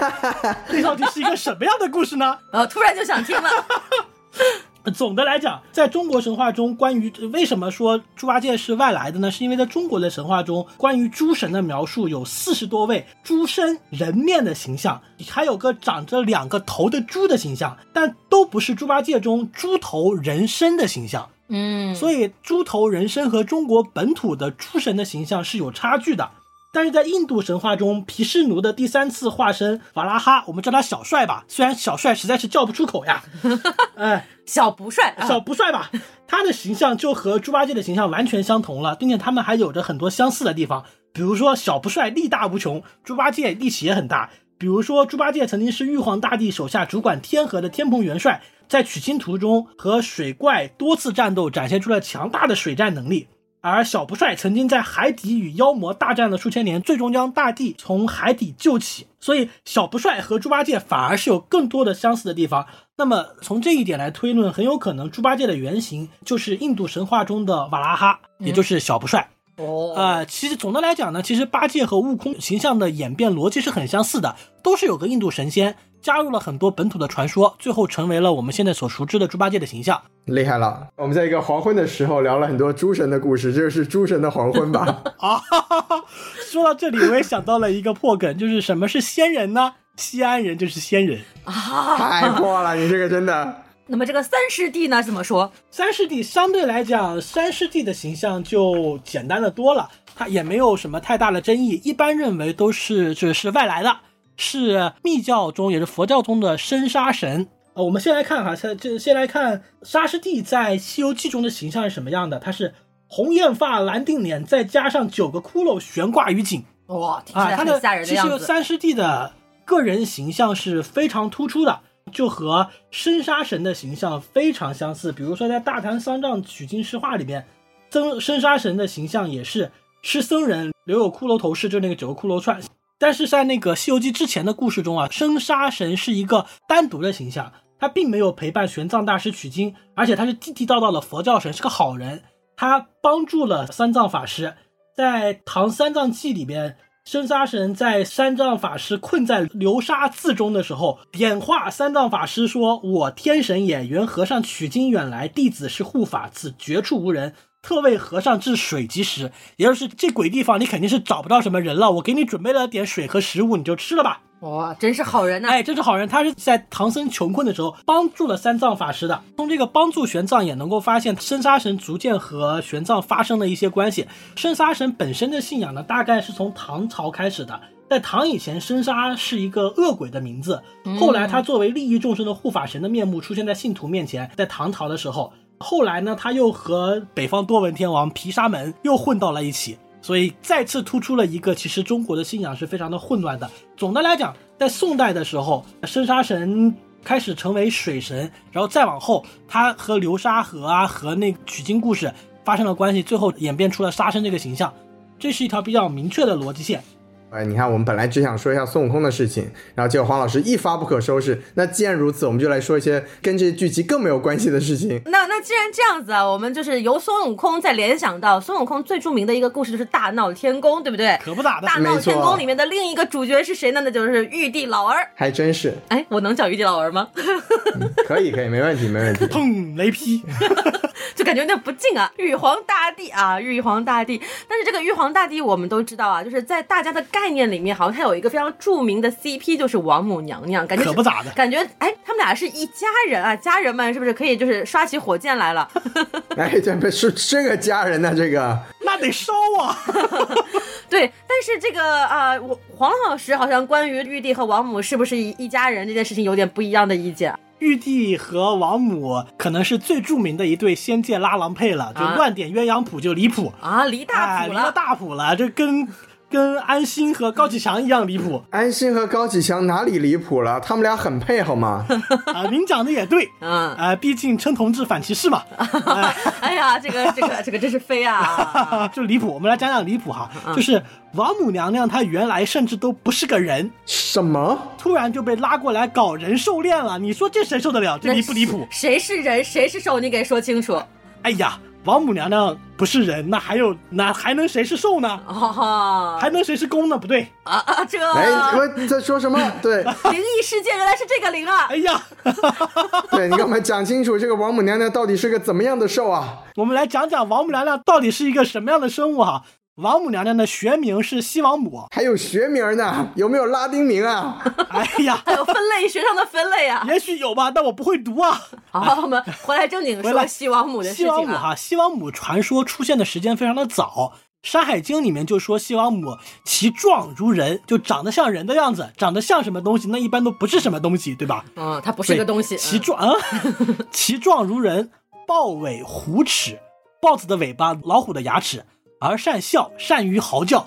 这到底是一个什么样的故事呢？呃，突然就想听了。总的来讲，在中国神话中，关于为什么说猪八戒是外来的呢？是因为在中国的神话中，关于诸神的描述有四十多位猪身人面的形象，还有个长着两个头的猪的形象，但都不是猪八戒中猪头人身的形象。嗯，所以猪头人身和中国本土的诸神的形象是有差距的。但是在印度神话中，毗湿奴的第三次化身瓦拉哈，我们叫他小帅吧，虽然小帅实在是叫不出口呀，哎，小不帅，啊小不帅吧，他的形象就和猪八戒的形象完全相同了，并且他们还有着很多相似的地方，比如说小不帅力大无穷，猪八戒力气也很大。比如说，猪八戒曾经是玉皇大帝手下主管天河的天蓬元帅，在取经途中和水怪多次战斗，展现出了强大的水战能力。而小不帅曾经在海底与妖魔大战了数千年，最终将大地从海底救起。所以小不帅和猪八戒反而是有更多的相似的地方。那么从这一点来推论，很有可能猪八戒的原型就是印度神话中的瓦拉哈，也就是小不帅。哦，呃，其实总的来讲呢，其实八戒和悟空形象的演变逻辑是很相似的，都是有个印度神仙，加入了很多本土的传说，最后成为了我们现在所熟知的猪八戒的形象。厉害了！我们在一个黄昏的时候聊了很多诸神的故事，这就是诸神的黄昏吧？啊，说到这里，我也想到了一个破梗，就是什么是仙人呢？西安人就是仙人。啊，太破了，你这个真的。那么这个三师弟呢？怎么说？三师弟相对来讲，三师弟的形象就简单的多了，他也没有什么太大的争议，一般认为都是这是外来的，是密教中也是佛教中的生杀神。呃，我们先来看哈，先这先来看沙师弟在《西游记》中的形象是什么样的？他是红艳发、蓝定脸，再加上九个骷髅悬挂于颈哇，听起啊，来他很吓人的其样子。实三师弟的个人形象是非常突出的。就和生杀神的形象非常相似，比如说在《大唐三藏取经诗话》里面，僧生杀神的形象也是是僧人，留有骷髅头饰，就那个九个骷髅串。但是在那个《西游记》之前的故事中啊，生杀神是一个单独的形象，他并没有陪伴玄奘大师取经，而且他是地地道道的佛教神，是个好人，他帮助了三藏法师。在《唐三藏记》里边，生杀神在三藏法师困在流沙寺中的时候，点化三藏法师说：“我天神也，原和尚取经远来，弟子是护法，此绝处无人。”特为和尚治水及食，也就是这鬼地方，你肯定是找不到什么人了。我给你准备了点水和食物，你就吃了吧。哇，真是好人呐、哎，真是好人，他是在唐僧穷困的时候帮助了三藏法师的。从这个帮助玄奘也能够发现，生杀神逐渐和玄奘发生了一些关系。生杀神本身的信仰呢，大概是从唐朝开始的。在唐以前，生杀是一个恶鬼的名字，后来他作为利益众生的护法神的面目出现在信徒面前。在唐朝的时候，后来呢，他又和北方多闻天王毗沙门又混到了一起。所以再次突出了一个，其实中国的信仰是非常的混乱的。总的来讲，在宋代的时候，生杀神开始成为水神，然后再往后，他和流沙河啊和那取经故事发生了关系，最后演变出了沙僧这个形象。这是一条比较明确的逻辑线。哎，你看，我们本来只想说一下孙悟空的事情，然后结果黄老师一发不可收拾。那既然如此，我们就来说一些跟这些剧集更没有关系的事情。那那既然这样子啊，我们就是由孙悟空再联想到孙悟空最著名的一个故事就是大闹天宫，对不对？可不咋的大，闹天宫里面的另一个主角是谁呢？那就是玉帝老儿。还真是，哎，我能叫玉帝老儿吗？可以可以，没问题没问题。砰，雷劈。就感觉有点不敬啊，玉皇大帝啊，玉皇大帝。但是这个玉皇大帝我们都知道啊，就是在大家的概念里面，好像他有一个非常著名的 CP，就是王母娘娘，感觉可不咋的 感觉哎，他们俩是一家人啊，家人们是不是可以就是刷起火箭来了？哎，这不是这个家人呢，这个那得烧啊！对，但是这个啊、呃我黄老师好像关于玉帝和王母是不是一一家人这件事情有点不一样的意见。玉帝和王母可能是最著名的一对仙界拉郎配了，就啊。乱点鸳鸯谱就离谱，啊，离大哎，谱了，离了大谱了，这跟跟安心和高启强一样离谱安心和高启强哪里离谱了？他们俩很配好吗？啊！您讲的也对，嗯，啊，毕竟称同志反歧视嘛，哎 哎呀，这个这个这个真是飞啊！就离谱。我们来讲讲离谱哈，就是王母娘娘她原来甚至都不是个人，什么？突然就被拉过来搞人兽恋了，你说这谁受得了？这离不离谱？谁是人，谁是兽？你给说清楚。哎呀，王母娘娘不是人，那还有那还能谁是兽呢？哦，还能谁是公呢？不对，啊啊，这哎，我在说什么？对灵异事件原来是这个灵啊！哎呀，对，你给我们讲清楚，这个王母娘娘到底是个怎么样的兽啊？我们来讲讲王母娘娘到底是一个什么样的生物哈。王母娘娘的学名是西王母。还有学名呢？有没有拉丁名啊？哎呀，还有分类学上的分类啊！也许有吧，但我不会读啊。好，我们回来正经说西王母的事西王。母哈，西王母传说出现的时间非常的早，《山海经》里面就说西王母其状如人，就长得像人的样子，长得像什么东西，那一般都不是什么东西，对吧？嗯，它不是一个东西。其状啊，其状如人，豹尾虎齿，豹子的尾巴，老虎的牙齿，而善笑，善于嚎叫，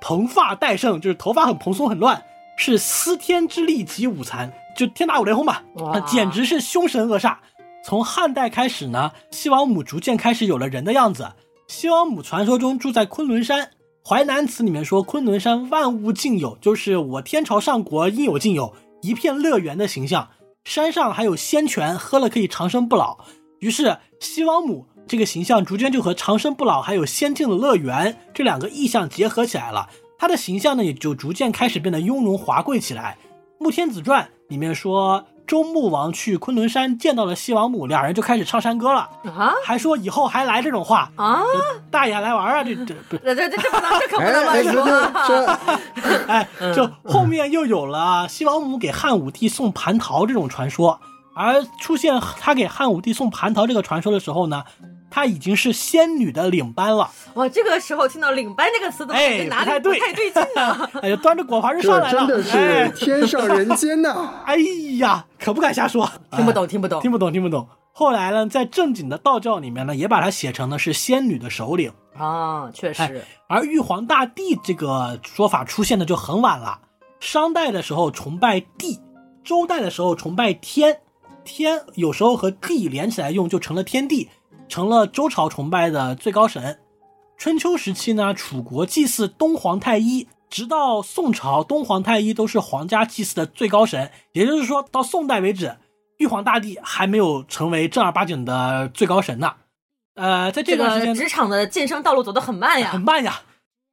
蓬发戴胜，就是头发很蓬松很乱，是司天之力及五残，就天打五雷轰吧，哇简直是凶神恶煞。从汉代开始呢，西王母逐渐开始有了人的样子，西王母传说中住在昆仑山，《淮南词》里面说昆仑山万物尽有，就是我天朝上国应有尽有，一片乐园的形象。山上还有仙泉，喝了可以长生不老。于是西王母这个形象逐渐就和长生不老还有仙境的乐园这两个意象结合起来了。他的形象呢，也就逐渐开始变得雍容华贵起来。《穆天子传》里面说。周穆王去昆仑山见到了西王母，两人就开始唱山歌了啊，还说以后还来这种话啊，大爷来玩啊，这这不这这这不能这可不能乱说。哎，就后面又有了西王母给汉武帝送蟠桃这种传说，而出现他给汉武帝送蟠桃这个传说的时候呢。她已经是仙女的领班了。哇，这个时候听到“领班”这个词，哎，哪里不太对劲呢？哎呀，端着果盘就上来了，真的是天上人间呐！哎呀，可不敢瞎说，听不懂，听不懂，听不懂，听不懂。后来呢，在正经的道教里面呢，也把它写成了是仙女的首领啊，确实。而玉皇大帝这个说法出现的就很晚了，商代的时候崇拜地，周代的时候崇拜天，天有时候和地连起来用，就成了天地。成了周朝崇拜的最高神。春秋时期呢，楚国祭祀东皇太一，直到宋朝，东皇太一都是皇家祭祀的最高神。也就是说到宋代为止，玉皇大帝还没有成为正儿八经的最高神呢。呃，在这段时间，职场的晋升道路走得很慢呀，很慢呀。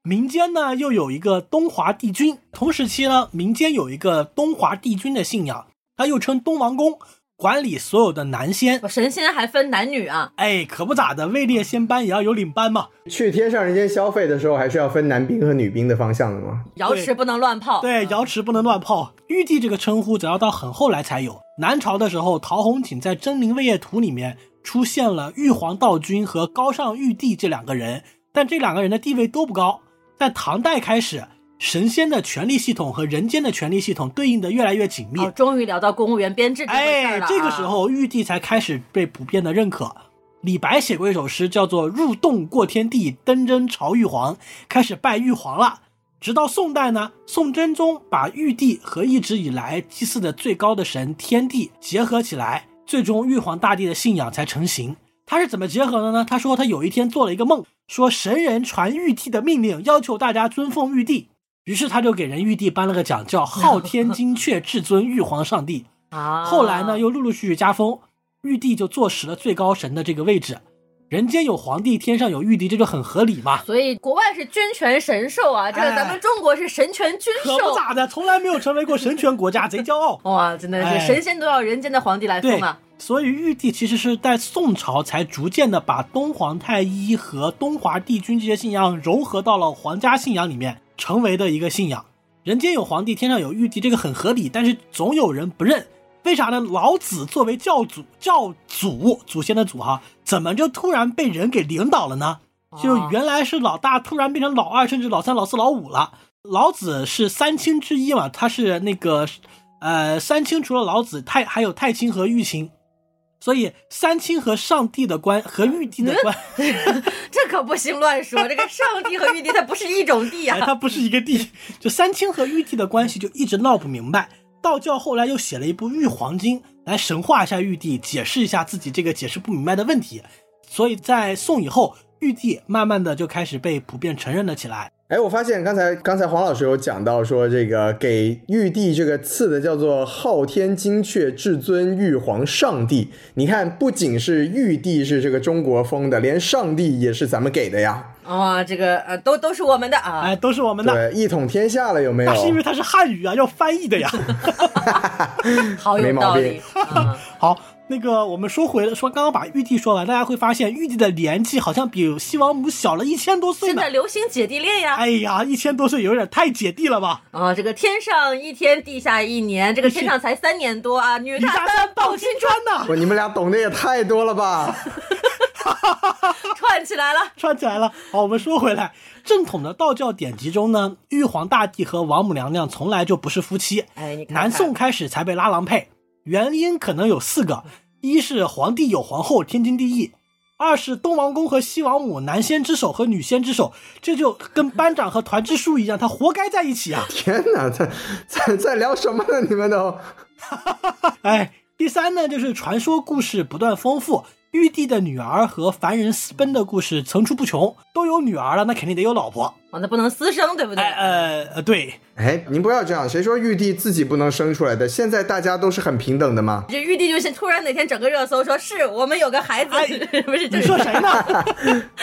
民间呢又有一个东华帝君，同时期呢，民间有一个东华帝君的信仰，他又称东王公。管理所有的男仙，神仙还分男女啊？哎，可不咋的，位列仙班也要有领班嘛。去天上人间消费的时候，还是要分男兵和女兵的方向的嘛？瑶池不能乱泡。对，瑶池不能乱泡。玉帝这个称呼，则要到很后来才有。南朝的时候，陶弘景在《真灵位业图》里面出现了玉皇道君和高尚玉帝这两个人，但这两个人的地位都不高。在唐代开始。神仙的权力系统和人间的权力系统对应的越来越紧密。终于聊到公务员编制这哎，这个时候玉帝才开始被普遍的认可。李白写过一首诗，叫做“入洞过天地，登真朝玉皇”，开始拜玉皇了。直到宋代呢，宋真宗把玉帝和一直以来祭祀的最高的神天帝结合起来，最终玉皇大帝的信仰才成型。他是怎么结合的呢？他说他有一天做了一个梦，说神人传玉帝的命令，要求大家尊奉玉帝。于是他就给人玉帝颁了个奖，叫昊天 金阙至尊玉皇上帝。啊，后来呢，又陆陆续续加封，玉帝就坐实了最高神的这个位置。人间有皇帝，天上有玉帝，这就很合理嘛。所以国外是君权神授啊，这个咱们中国是神权君授。可不咋的，从来没有成为过神权国家，贼骄傲。哇，真的是神仙都要人间的皇帝来封啊。所以玉帝其实是在宋朝才逐渐的把东皇太一和东华帝君这些信仰融合到了皇家信仰里面。成为的一个信仰，人间有皇帝，天上有玉帝，这个很合理。但是总有人不认，为啥呢？老子作为教祖、教祖、祖先的祖哈，怎么就突然被人给领导了呢？就原来是老大，突然变成老二，甚至老三、老四、老五了。老子是三清之一嘛，他是那个，呃，三清除了老子，太还有太清和玉清。所以三清和上帝的关和玉帝的关，这可不行乱说。这个上帝和玉帝它不是一种地啊，它不是一个地。就三清和玉帝的关系就一直闹不明白。道教后来又写了一部《玉皇经》来神化一下玉帝，解释一下自己这个解释不明白的问题。所以在宋以后，玉帝慢慢的就开始被普遍承认了起来。哎，我发现刚才刚才黄老师有讲到说，这个给玉帝这个赐的叫做昊天金阙至尊玉皇上帝。你看，不仅是玉帝是这个中国风的，连上帝也是咱们给的呀。啊，这个呃，都都是我们的啊，哎，都是我们的，对，一统天下了，有没有？那是因为它是汉语啊，要翻译的呀。好有道理。好。那个，我们说回了，说刚刚把玉帝说完，大家会发现玉帝的年纪好像比西王母小了一千多岁呢。现在流行姐弟恋呀。哎呀，一千多岁有点太姐弟了吧？啊，这个天上一天，地下一年，这个天上才三年多啊，女大三抱金砖呐。不，你们俩懂得也太多了吧？串起来了，串起来了。好，我们说回来，正统的道教典籍中呢，玉皇大帝和王母娘娘从来就不是夫妻。哎，你南宋开始才被拉郎配。原因可能有四个：一是皇帝有皇后，天经地义；二是东王公和西王母，男仙之首和女仙之首，这就跟班长和团支书一样，他活该在一起啊！天哪，在在在聊什么呢？你们都，哎，第三呢，就是传说故事不断丰富，玉帝的女儿和凡人私奔的故事层出不穷，都有女儿了，那肯定得有老婆。哦，那不能私生，对不对？哎呃呃，对，哎，您不要这样，谁说玉帝自己不能生出来的？现在大家都是很平等的吗？这玉帝就是突然哪天整个热搜说是我们有个孩子，哎 不是这你说谁呢？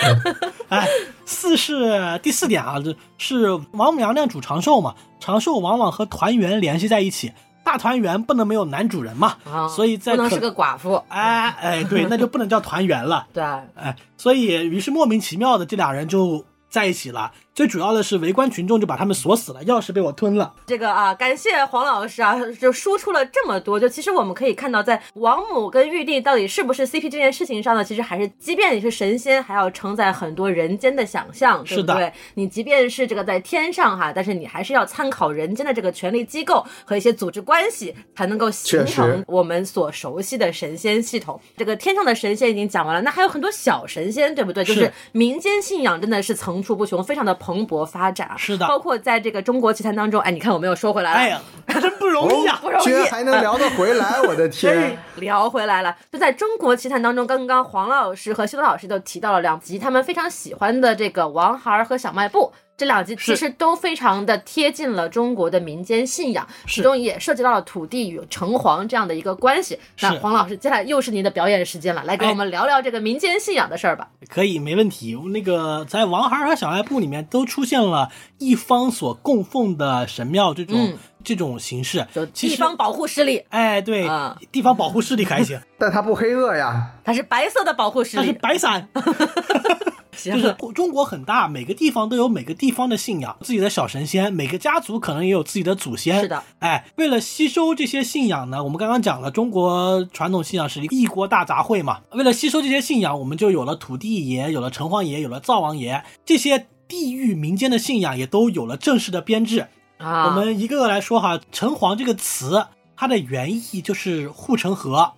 哎，四是第四点啊，这是王母娘娘主长寿嘛，长寿往往和团圆联系在一起，大团圆不能没有男主人嘛，啊，所以在可不能是个寡妇，哎哎，对，那就不能叫团圆了，对，哎，所以于是莫名其妙的这俩人就在一起了。最主要的是围观群众就把他们锁死了，钥匙被我吞了。这个啊，感谢黄老师啊，就输出了这么多。就其实我们可以看到，在王母跟玉帝到底是不是 CP 这件事情上呢，其实还是，即便你是神仙，还要承载很多人间的想象，对不对？你即便是这个在天上哈，但是你还是要参考人间的这个权力机构和一些组织关系，才能够形成我们所熟悉的神仙系统。这个天上的神仙已经讲完了，那还有很多小神仙，对不对？就是是民间信仰真的是层出不穷，非常的蓬勃发展。是的包括在这个中国奇谭当中，哎，你看我没有说回来了，哎呀，真不容易啊！不容易居然还能聊得回来，我的天！聊回来了，就在中国奇谭当中，刚刚黄老师和西多老师都提到了两集他们非常喜欢的这个王孩儿和小卖部。这两集其实都非常的贴近了中国的民间信仰，其中也涉及到了土地与城隍这样的一个关系。那黄老师，接下来又是您的表演时间了，来给我们聊聊这个民间信仰的事儿吧。可以，没问题。那个在王孩和小卖部里面都出现了一方所供奉的神庙这种、嗯这种形式，地方保护势力，哎，对，啊地方保护势力还行，但它不黑恶呀，它是白色的保护势力，它是力，白伞 行就是中国很大，每个地方都有每个地方的信仰，自己的小神仙，每个家族可能也有自己的祖先。是的，哎，为了吸收这些信仰呢，我们刚刚讲了，中国传统信仰是一个异国大杂烩嘛。为了吸收这些信仰，我们就有了土地爷，有了城隍爷，有了灶王爷，这些地域民间的信仰也都有了正式的编制。啊，我们一个个来说哈，城隍这个词，它的原意就是护城河。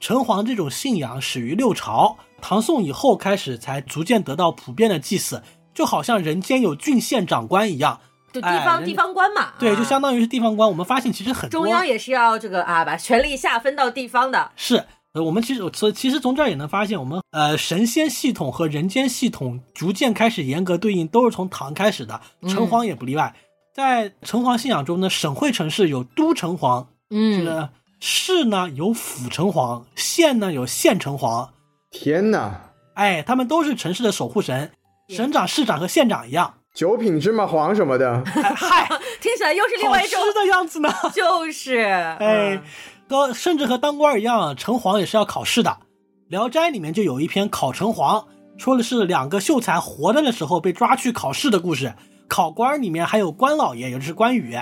城隍这种信仰始于六朝，唐宋以后开始才逐渐得到普遍的祭祀，就好像人间有郡县长官一样。就地方、哎地方官嘛，对，啊就相当于是地方官。我们发现其实很多中央也是要这个啊，把权力下分到地方的。是，呃，我们其实所以其实从这儿也能发现，我们呃神仙系统和人间系统逐渐开始严格对应，都是从唐开始的，城隍也不例外。在城隍信仰中呢，省会城市有都城隍，这嗯，个市呢有府城隍，县呢有县城隍，天哪！哎，他们都是城市的守护神，省长、市长和县长一样。九品芝麻黄什么的，哎嗨，听起来又是另外一种，吃的样子呢。就是哎，和甚至和当官一样，城隍也是要考试的。《聊斋》里面就有一篇考城隍，说的是两个秀才活着的时候被抓去考试的故事。考官里面还有关老爷，也就是关羽。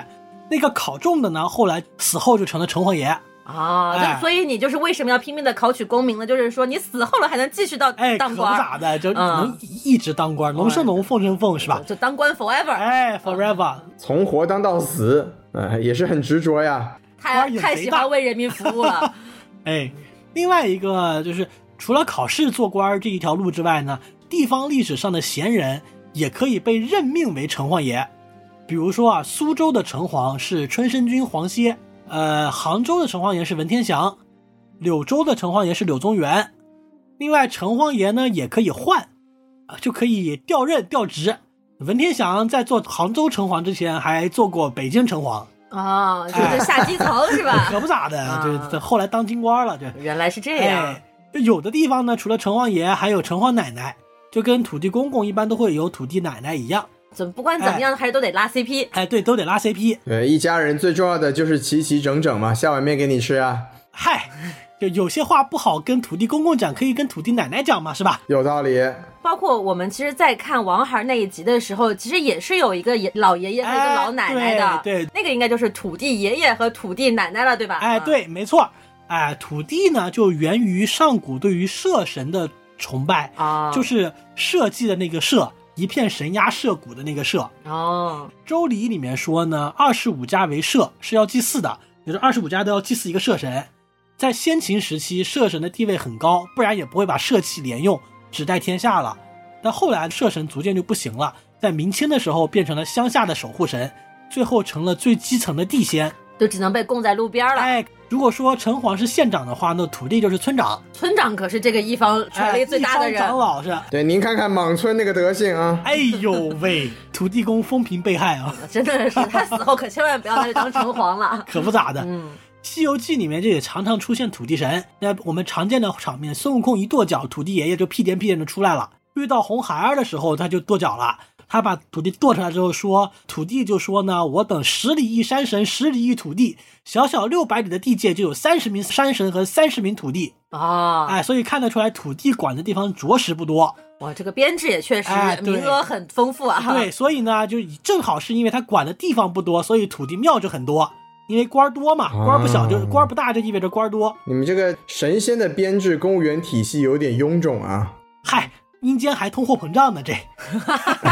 那个考中的呢，后来死后就成了城隍爷。啊，哎就所以你就是为什么要拼命的考取功名呢？就是说你死后了还能继续到哎，可不当官，咋的，就嗯能一直当官，龙生龙，凤生凤，是吧？就当官 forever，哎，forever。从活当到死，哎，也是很执着呀。太太喜欢为人民服务了。哎，另外一个就是除了考试做官这一条路之外呢，地方历史上的贤人也可以被任命为城隍爷。比如说啊，苏州的城隍是春申君黄歇，呃，杭州的城隍爷是文天祥，柳州的城隍爷是柳宗元。另外，城隍爷呢也可以换，啊，就可以调任调职。文天祥在做杭州城隍之前，还做过北京城隍，啊，就是下基层是吧？可不咋的，啊这这后来当京官了，这。原来是这样。哎，就有的地方呢，除了城隍爷，还有城隍奶奶，就跟土地公公一般都会有土地奶奶一样。怎么不管怎么样，还是都得拉 CP。哎，对，都得拉 CP。对，一家人最重要的就是齐齐整整嘛，下碗面给你吃啊，嗨，就有些话不好跟土地公公讲，可以跟土地奶奶讲嘛，是吧？有道理。包括我们其实，在看王孩那一集的时候，其实也是有一个爷老爷爷和一个老奶奶的。哎对对那个应该就是土地爷爷和土地奶奶了，对吧？哎，嗯。对，没错。哎，土地呢，就源于上古对于社神的崇拜，啊，就是社稷的那个社，一片神鸦社鼓的那个社。哦，周礼里面说呢，二十五家为社，是要祭祀的，也就是二十五家都要祭祀一个社神。在先秦时期，社神的地位很高，不然也不会把社稷连用，只代天下了。但后来社神逐渐就不行了，在明清的时候变成了乡下的守护神，最后成了最基层的地仙。就只能被供在路边了。哎，如果说城隍是县长的话，那土地就是村长，村长可是这个一方权力最大的人。哎长老是。对，您看看莽村那个德行啊！哎呦喂，土地公风评被害啊！真的是，他死后可千万不要再去当城隍了。可不咋的。嗯。《西游记》里面就也常常出现土地神，那我们常见的场面，孙悟空一跺脚，土地爷爷就屁颠屁颠的出来了。遇到红孩儿的时候，他就跺脚了。他把土地剁出来之后说，土地就说呢，我等十里一山神，十里一土地，小小六百里的地界就有三十名山神和三十名土地啊！哎，所以看得出来土地管的地方着实不多。哇，这个编制也确实哎名额很丰富啊。对，所以呢，就正好是因为他管的地方不多，所以土地庙就很多。因为官儿多嘛，官儿不小就官儿不大，就意味着官儿多。你们这个神仙的编制公务员体系有点臃肿啊！嗨，阴间还通货膨胀呢，这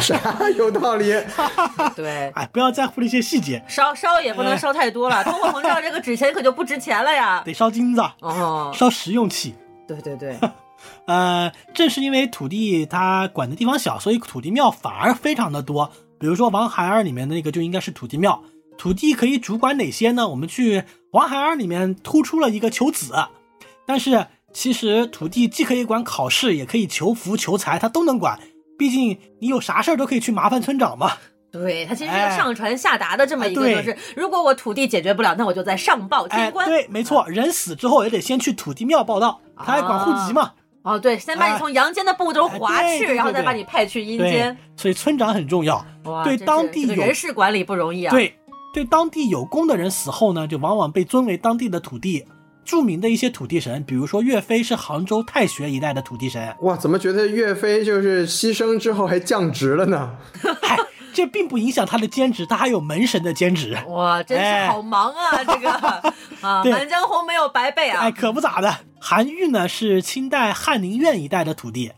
啥有道理？对，哎，不要在乎那些细节，烧烧也不能烧太多了，通货膨胀这个纸钱可就不值钱了呀。得烧金子哦，烧实用器。对对对，呃，正是因为土地它管的地方小，所以土地庙反而非常的多。比如说王孩儿里面的那个就应该是土地庙。土地可以主管哪些呢？我们去王孩儿里面突出了一个求子，但是其实土地既可以管考试，也可以求福求财，他都能管。毕竟你有啥事儿都可以去麻烦村长嘛。对，它其实是个上传下达的这么一个，哎就是如果我土地解决不了，那我就在上报天官。哎、对，没错，人死之后也得先去土地庙报道，他还管户籍嘛。哦，对，先把你从阳间的步骤划去，哎、然后再把你派去阴间。所以村长很重要，对当地有、这个、人事管理不容易啊。对。对当地有功的人死后呢，就往往被尊为当地的土地。著名的一些土地神，比如说岳飞是杭州太学一带的土地神。哇，怎么觉得岳飞就是牺牲之后还降职了呢？嗨，这并不影响他的兼职，他还有门神的兼职。哇，真是好忙啊！哎、这个 啊，《满江红》没有白背啊。哎，可不咋的。韩愈呢是清代翰林院一带的土地。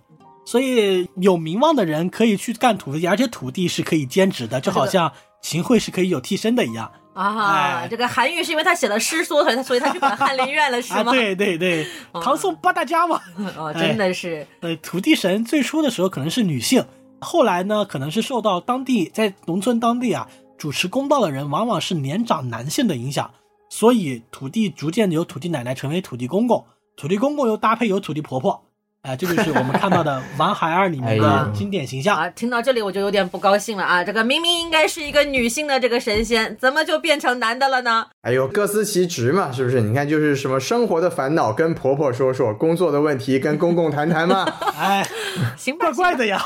所以有名望的人可以去干土地，而且土地是可以兼职的，就好像秦桧是可以有替身的一样啊。哎、这个韩愈是因为他写了诗说，所以他所以他去管翰林院了，是吗？啊、对对对，唐宋八大家嘛。哦，真的是。呃，土地神最初的时候可能是女性，后来呢，可能是受到当地在农村当地啊主持公道的人往往是年长男性的影响，所以土地逐渐由土地奶奶成为土地公公，土地公公又搭配有土地婆婆。哎，这就是我们看到的《王孩儿》里面的经典形象、哎、啊！听到这里我就有点不高兴了啊！这个明明应该是一个女性的这个神仙，怎么就变成男的了呢？哎呦，各司其职嘛，是不是？你看，就是什么生活的烦恼跟婆婆说说，工作的问题跟公公谈谈嘛。哎，行吧，怪怪的呀。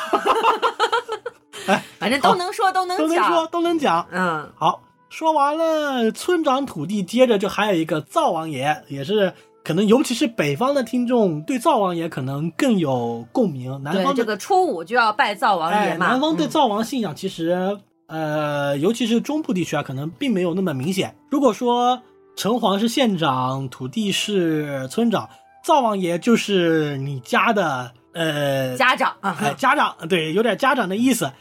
哎，反正都能说，都能讲，都能说，都能讲。嗯，好，说完了村长土地，接着就还有一个灶王爷，也是。可能尤其是北方的听众对灶王爷可能更有共鸣。南方这个初五就要拜灶王爷嘛。哎、南方对灶王信仰其实，嗯、呃，尤其是中部地区啊，可能并没有那么明显。如果说城隍是县长，土地是村长，灶王爷就是你家的呃家长啊，哎，家长对，有点家长的意思。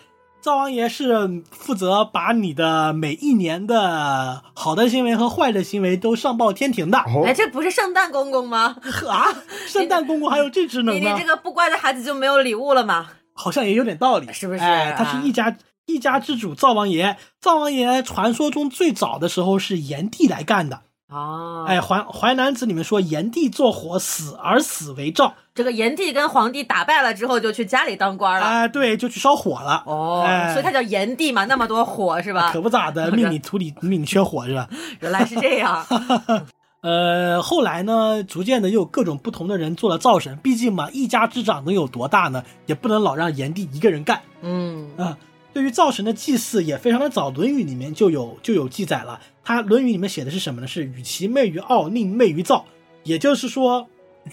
灶王爷是负责把你的每一年的好的行为和坏的行为都上报天庭的。哦哎，这不是圣诞公公吗？啊，圣诞公公还有这职能呢？你你这个不乖的孩子就没有礼物了吗？好像也有点道理，是不是？哎，他是一家一家之主，灶王爷。灶王爷传说中最早的时候是炎帝来干的。哦，哎，《淮淮南子》里面说炎帝做火，死而死为灶。这个炎帝跟皇帝打败了之后，就去家里当官了。哎，对，就去烧火了。哦，哎、所以他叫炎帝嘛，那么多火是吧？可不咋的，命里土里命里缺火是吧？原来是这样。呃，后来呢，逐渐的又有各种不同的人做了灶神。毕竟嘛，一家之长能有多大呢？也不能老让炎帝一个人干。嗯啊，对于灶神的祭祀也非常的早，《论语》里面就有就有记载了。他《论语》里面写的是什么呢？是与其媚于傲，宁媚于灶。也就是说，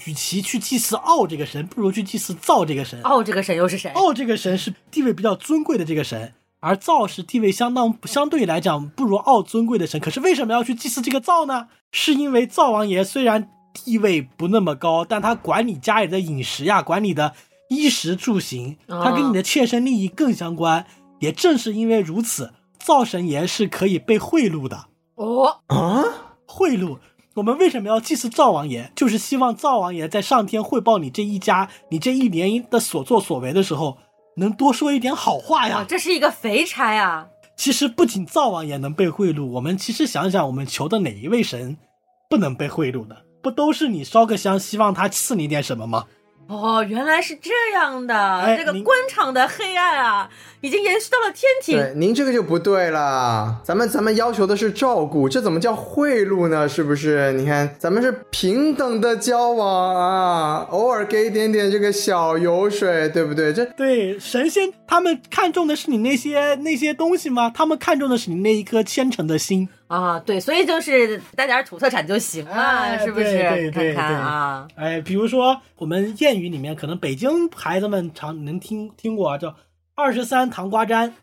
与其去祭祀奥这个神，不如去祭祀灶这个神。奥这个神又是谁？奥这个神是地位比较尊贵的这个神，而灶是地位相当相对来讲不如奥尊贵的神。可是为什么要去祭祀这个灶呢？是因为灶王爷虽然地位不那么高，但他管你家里的饮食呀，管你的衣食住行，他跟你的切身利益更相关。也正是因为如此，灶神爷是可以被贿赂的。哦啊，贿赂。我们为什么要祭祀灶王爷？就是希望灶王爷在上天汇报你这一家、你这一年的所作所为的时候，能多说一点好话呀。这是一个肥差啊！其实不仅灶王爷能被贿赂，我们其实想想，我们求的哪一位神不能被贿赂呢？不都是你烧个香，希望他赐你点什么吗？哦，原来是这样的，哎这个官场的黑暗啊，已经延续到了天庭。对，您这个就不对了。咱们咱们要求的是照顾，这怎么叫贿赂呢？是不是？你看，咱们是平等的交往啊，偶尔给一点点这个小油水，对不对？这对，神仙他们看重的是你那些那些东西吗？他们看重的是你那一颗虔诚的心。啊，对，所以就是带点土特产就行了，哎是不是？对对对看看啊，哎，比如说我们谚语里面，可能北京孩子们常能听听过啊，叫“二十三糖瓜粘”。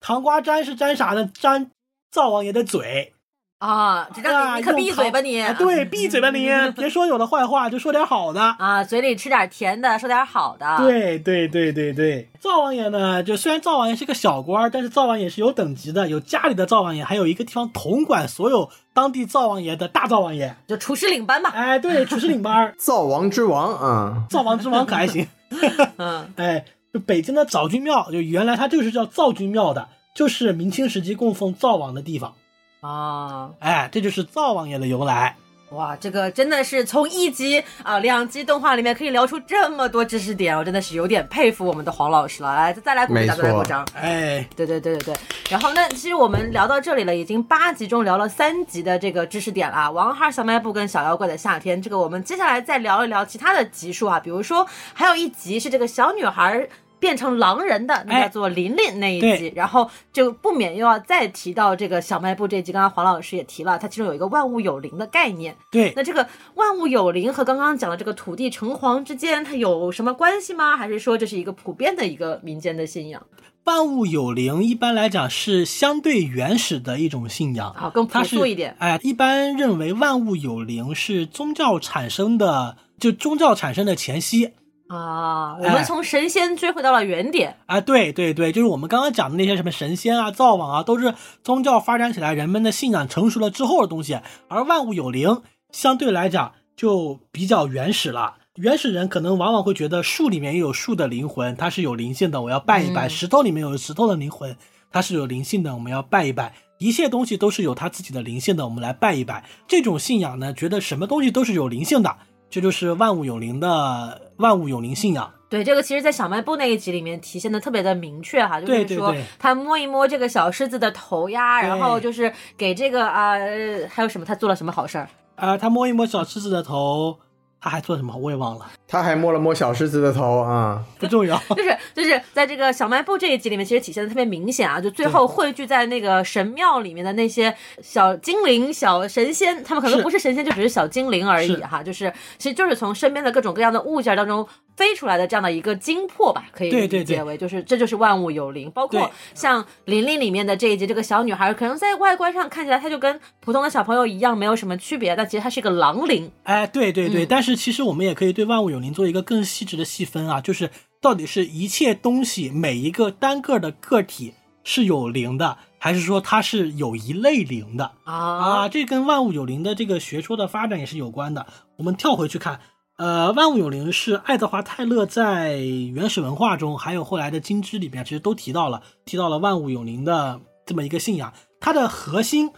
糖瓜粘是粘啥呢？粘灶王爷的嘴。啊，这让啊你你可闭嘴吧你！啊对，闭嘴吧你！别说有的坏话，就说点好的。啊，嘴里吃点甜的，说点好的。，对对对对对，灶王爷呢，就虽然灶王爷是个小官，但是灶王爷是有等级的，有家里的灶王爷，还有一个地方统管所有当地灶王爷的大灶王爷。就厨师领班吧。哎，对，厨师领班，灶王之王啊、灶王之王可还行。嗯，哎，就北京的枣君庙，就原来它就是叫灶君庙的，就是明清时期供奉灶王的地方。啊，哎，这就是灶王爷的由来。哇，这个真的是从一集啊两集动画里面可以聊出这么多知识点，我真的是有点佩服我们的黄老师了。来，再来鼓掌，再来鼓掌。哎，对对对对对，然后那其实我们聊到这里了，已经八集中聊了三集的这个知识点了啊，王孩小卖部跟小妖怪的夏天，这个我们接下来再聊一聊其他的集数啊，比如说还有一集是这个小女孩。变成狼人的那哎叫做琳琳那一对集，然后就不免又要再提到这个小卖部这一集。刚刚黄老师也提了，它其中有一个万物有灵的概念。对，那这个万物有灵和刚刚讲的这个土地城隍之间，它有什么关系吗？还是说这是一个普遍的一个民间的信仰万物有灵，一般来讲是相对原始的一种信仰。啊？更朴素一点。哎，一般认为万物有灵是宗教产生的，就宗教产生的前夕啊，我哎们从神仙追回到了原点。啊。对对对，就是我们刚刚讲的那些什么神仙啊、灶王啊，都是宗教发展起来，人们的信仰成熟了之后的东西。而万物有灵相对来讲就比较原始了。原始人可能往往会觉得树里面也有树的灵魂，它是有灵性的，我要拜一拜；嗯石头里面有石头的灵魂，它是有灵性的，我们要拜一拜。一切东西都是有它自己的灵性的，我们来拜一拜。这种信仰呢，觉得什么东西都是有灵性的，这就是万物有灵的万物有灵信仰。对，这个其实，在小卖部那一集里面体现的特别的明确哈，就是说他摸一摸这个小狮子的头呀，然后就是给这个啊、呃还有什么他做了什么好事儿？啊、他摸一摸小狮子的头，他还做什么？我也忘了，他还摸了摸小狮子的头啊、不重要。就是就是在这个小卖部这一集里面，其实体现的特别明显啊，就最后汇聚在那个神庙里面的那些小精灵、小神仙，他们可能不是神仙，就只是小精灵而已哈，就是其实就是从身边的各种各样的物件当中飞出来的这样的一个精魄吧，可以对对对理解为就是这就是万物有灵，包括像琳琳里面的这一集，这个小女孩可能在外观上看起来她就跟普通的小朋友一样，没有什么区别，但其实她是一个狼灵。哎，对对对，嗯但是其实我们也可以对万物有灵做一个更细致的细分啊，就是到底是一切东西每一个单个的个体是有灵的，还是说它是有一类灵的啊啊？这跟万物有灵的这个学说的发展也是有关的。我们跳回去看，呃，万物有灵是爱德华泰勒在原始文化中，还有后来的金枝里边，其实都提到了，提到了万物有灵的这么一个信仰，它的核心、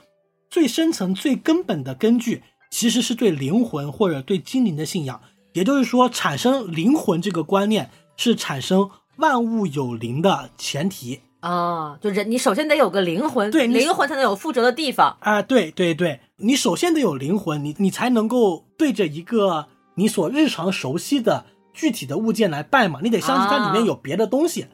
最深层、最根本的根据，其实是对灵魂或者对精灵的信仰。也就是说，产生灵魂这个观念是产生万物有灵的前提。啊，就人你首先得有个灵魂，对灵魂才能有附着的地方。啊，对对对，你首先得有灵魂，你你才能够对着一个你所日常熟悉的具体的物件来拜嘛，你得相信它里面有别的东西。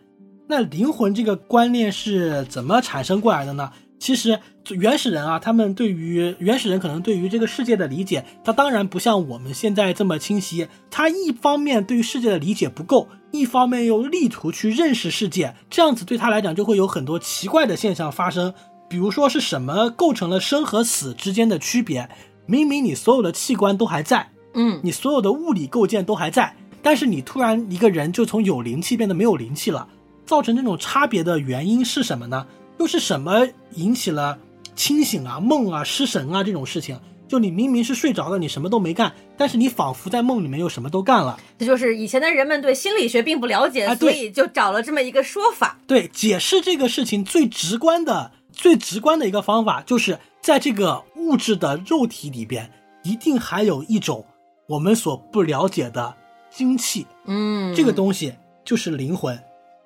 那灵魂这个观念是怎么产生过来的呢？其实原始人啊，他们对于原始人可能对于这个世界的理解，他当然不像我们现在这么清晰。他一方面对于世界的理解不够，一方面又力图去认识世界，这样子对他来讲就会有很多奇怪的现象发生。比如说是什么构成了生和死之间的区别？明明你所有的器官都还在，嗯，你所有的物理构建都还在，但是你突然一个人就从有灵气变得没有灵气了，造成这种差别的原因是什么呢？又是什么引起了清醒啊、梦啊、失神啊这种事情？就你明明是睡着了，你什么都没干，但是你仿佛在梦里面又什么都干了。这就是以前的人们对心理学并不了解，所以就找了这么一个说法。对，解释这个事情最直观的、最直观的一个方法，就是在这个物质的肉体里边，一定还有一种我们所不了解的精气。嗯，这个东西就是灵魂。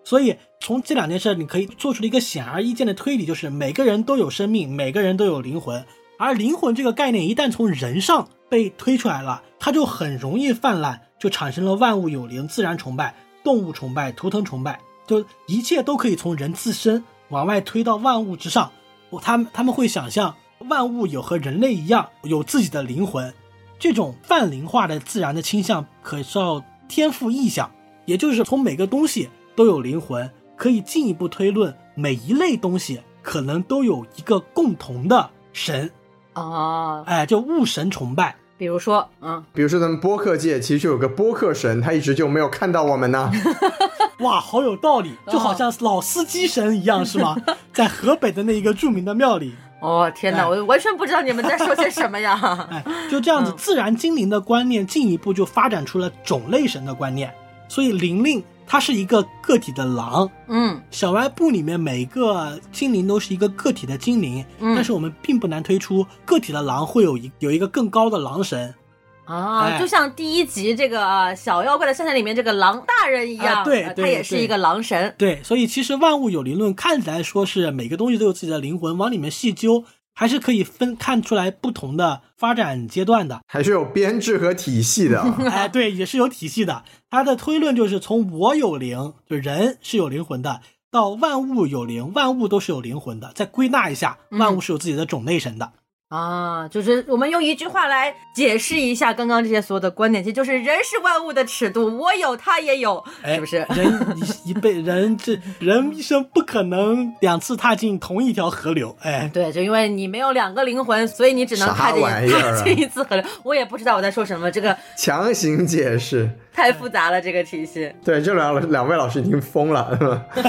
所以从这两件事，你可以做出了一个显而易见的推理，就是每个人都有生命，每个人都有灵魂。而灵魂这个概念一旦从人上被推出来了，它就很容易泛滥，就产生了万物有灵、自然崇拜、动物崇拜、图腾崇拜，就一切都可以从人自身往外推到万物之上。他们他们会想象万物有和人类一样有自己的灵魂，这种泛灵化的自然的倾向可叫天赋异象，也就是从每个东西都有灵魂，可以进一步推论每一类东西可能都有一个共同的神。啊，哎，就物神崇拜，比如说，嗯，比如说咱们播客界其实就有个播客神，他一直就没有看到我们呢。哇，好有道理，就好像老司机神一样，是吗？在河北的那一个著名的庙里。哦，天哪，我完全不知道你们在说些什么呀！哎，就这样子，自然精灵的观念进一步就发展出了种类神的观念，所以玲玲。它是一个个体的狼，嗯，小歪部里面每个精灵都是一个个体的精灵，嗯，但是我们并不难推出个体的狼会有一有一个更高的狼神，啊，就像第一集这个小妖怪的圣诞里面这个狼大人一样，对，他也是一个狼神，对，所以其实万物有灵论看起来说是每个东西都有自己的灵魂，往里面细究。还是可以分看出来不同的发展阶段的，还是有编制和体系的。哎，对，也是有体系的。他的推论就是从我有灵，就人是有灵魂的，到万物有灵，万物都是有灵魂的，再归纳一下，万物是有自己的种类神的。啊，就是我们用一句话来解释一下刚刚这些所有的观点，其实就是人是万物的尺度，我有他也有，是不是？人一 一辈人这人一生不可能两次踏进同一条河流，哎，对，就因为你没有两个灵魂，所以你只能踏进踏进一次河流。我也不知道我在说什么，这个强行解释。太复杂了，这个体系。对，这两两位老师已经疯了。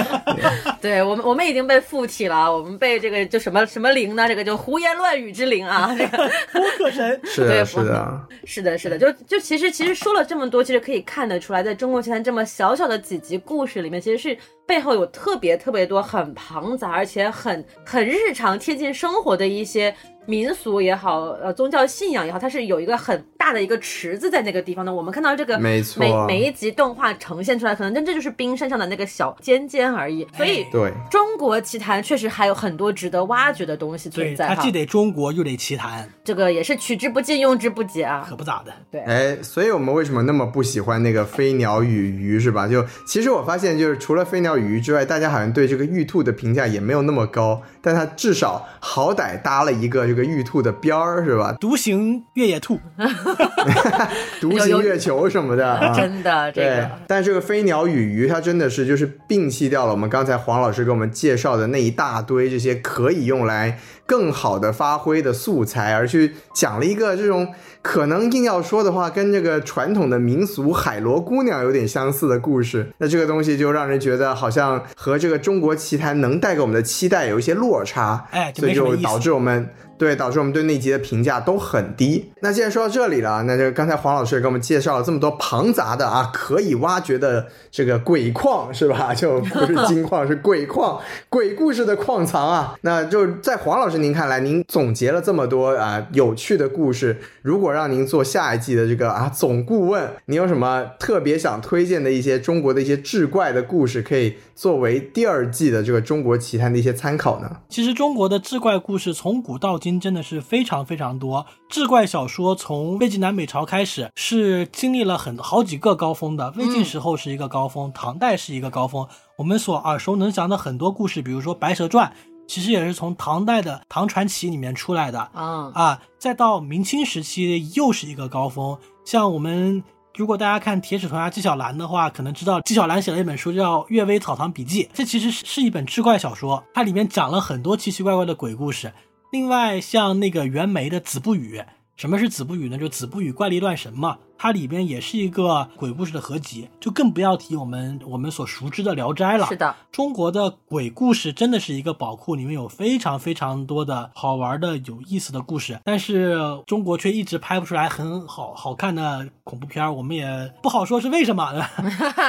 对我们，我们已经被附体了，我们被这个就什么什么灵呢？这个就胡言乱语之灵啊，这个播客神。是的，是的，是的，是的。就就其实其实说了这么多，其实可以看得出来，在中国奇谭这么小小的几集故事里面，其实是背后有特别特别多很庞杂，而且很很日常贴近生活的一些。民俗也好，呃，宗教信仰也好，它是有一个很大的一个池子在那个地方的。我们看到这个，没错，每每一集动画呈现出来，可能真这就是冰山上的那个小尖尖而已。所以，对中国奇谭确实还有很多值得挖掘的东西存在。它既得中国又得奇谭，这个也是取之不尽用之不竭啊，可不咋的。对，哎，所以我们为什么那么不喜欢那个飞鸟与鱼是吧？就其实我发现，就是除了飞鸟与鱼之外，大家好像对这个玉兔的评价也没有那么高。但它至少好歹搭了一个这个玉兔的边儿，是吧？独行越野兔 独行月球什么的，真的这个。但这个飞鸟与鱼，它真的是就是摒弃掉了我们刚才黄老师给我们介绍的那一大堆这些可以用来更好的发挥的素材，而去讲了一个这种。可能硬要说的话，跟这个传统的民俗海螺姑娘有点相似的故事，那这个东西就让人觉得好像和这个中国奇谭能带给我们的期待有一些落差，哎，所以就导致我们。对，导致我们对那集的评价都很低。那既然说到这里了，那就刚才黄老师也给我们介绍了这么多庞杂的啊，可以挖掘的这个鬼矿，是吧？就不是金矿，是鬼矿，鬼故事的矿藏啊。那就在黄老师您看来，您总结了这么多啊有趣的故事，如果让您做下一季的这个啊总顾问，您有什么特别想推荐的一些中国的一些志怪的故事，可以作为第二季的这个中国奇谭的一些参考呢？其实中国的志怪故事从古到今。真的是非常非常多，志怪小说从魏晋南北朝开始是经历了很好几个高峰的。魏晋时候是一个高峰，唐代是一个高峰。我们所耳熟能详的很多故事，比如说《白蛇传》，其实也是从唐代的《唐传奇》里面出来的啊啊。再到明清时期又是一个高峰。像我们如果大家看《铁齿铜牙纪晓岚》的话，可能知道纪晓岚写了一本书叫《阅微草堂笔记》，这其实是一本志怪小说，它里面讲了很多奇奇怪怪的鬼故事。另外，像那个袁枚的《子不语》，什么是子不语呢？就子不语怪力乱神嘛，它里边也是一个鬼故事的合集，就更不要提我们我们所熟知的《聊斋》了。是的，中国的鬼故事真的是一个宝库，里面有非常非常多的好玩的、有意思的故事，但是中国却一直拍不出来很好好看的恐怖片儿，我们也不好说是为什么。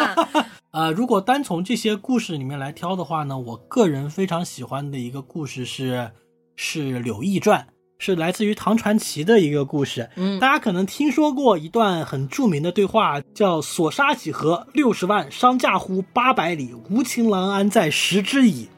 呃，如果单从这些故事里面来挑的话呢，我个人非常喜欢的一个故事是是《柳毅传》，是来自于唐传奇的一个故事。嗯大家可能听说过一段很著名的对话，叫“所杀几何？六十万，伤驾乎八百里，无情郎安在食之矣。”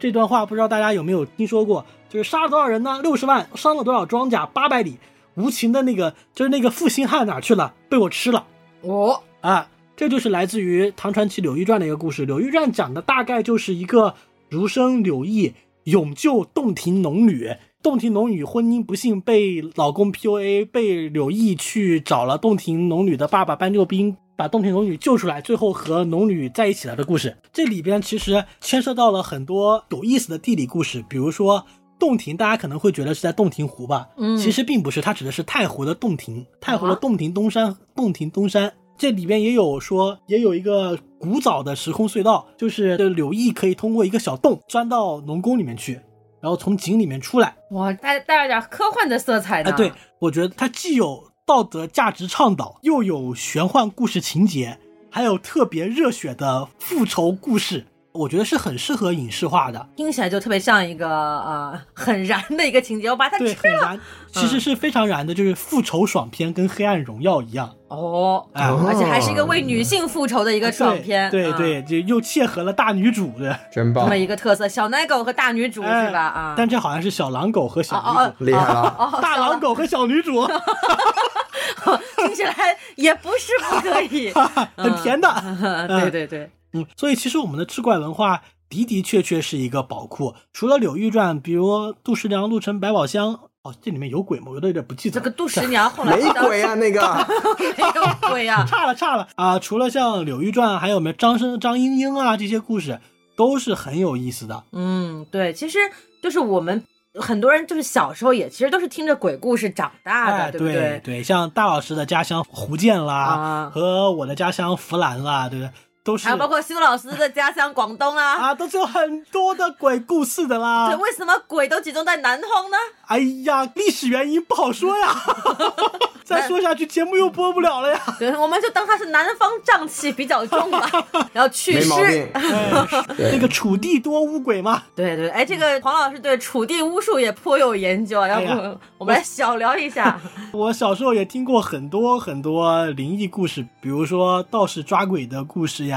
这段话不知道大家有没有听说过？就是杀了多少人呢？六十万，伤了多少庄稼？八百里，无情的那个就是那个负心汉哪去了？被我吃了。哦，啊，这就是来自于唐传奇《柳毅传》的一个故事。《柳毅传》讲的大概就是一个儒生柳毅勇救洞庭龙女，洞庭龙女婚姻不幸被老公 PUA，被柳毅去找了洞庭龙女的爸爸搬救兵。把洞庭龙女救出来，最后和龙女在一起了的故事。这里边其实牵涉到了很多有意思的地理故事，比如说洞庭，大家可能会觉得是在洞庭湖吧，嗯其实并不是，它指的是太湖的洞庭，太湖的啊洞庭东山，洞庭东山。这里边也有说，也有一个古早的时空隧道，就是这柳毅可以通过一个小洞钻到农宫里面去，然后从井里面出来。哇，带带了点科幻的色彩呢。哎，对，我觉得它既有道德价值倡导，又有玄幻故事情节，还有特别热血的复仇故事，我觉得是很适合影视化的。听起来就特别像一个呃 很燃的一个情节，我把它对，吃了。很燃，其实是非常燃的，就是复仇爽片，跟《黑暗荣耀》一样。哦，而且还是一个为女性复仇的一个爽片，嗯对对，就又切合了大女主的，真棒这么，一个特色，小奶狗和大女主哎是吧？啊，但这好像是小狼狗和小厉害了。哦，大狼狗和小女主，听起来也不是不可以，很甜的。对对对，嗯，所以其实我们的志怪文化的的确确是一个宝库。除了《柳玉传》，比如杜十娘、陆沉、百宝箱，哦，这里面有鬼吗？我都有点不记得。这个杜十娘后来没鬼啊，那个 没有鬼啊，差了差了啊！除了像《柳玉传》，还有没有张生、张英英啊这些故事，都是很有意思的。嗯，对，其实就是我们很多人就是小时候也其实都是听着鬼故事长大的，哎，对不对对，像大老师的家乡福建啦，啊和我的家乡湖南啦，对不对？都是还有包括修老师的家乡广东啊。啊，都是有很多的鬼故事的啦。对，为什么鬼都集中在南方呢？哎呀，历史原因不好说呀，再说下去节目又播不了了呀。对，我们就当他是南方瘴气比较重吧，然后祛湿没毛病。。哎，那个楚地多巫鬼嘛，对对，哎，这个黄老师对楚地巫术也颇有研究啊，要不我们来小聊一下。我小时候也听过很多很多灵异故事，比如说道士抓鬼的故事呀，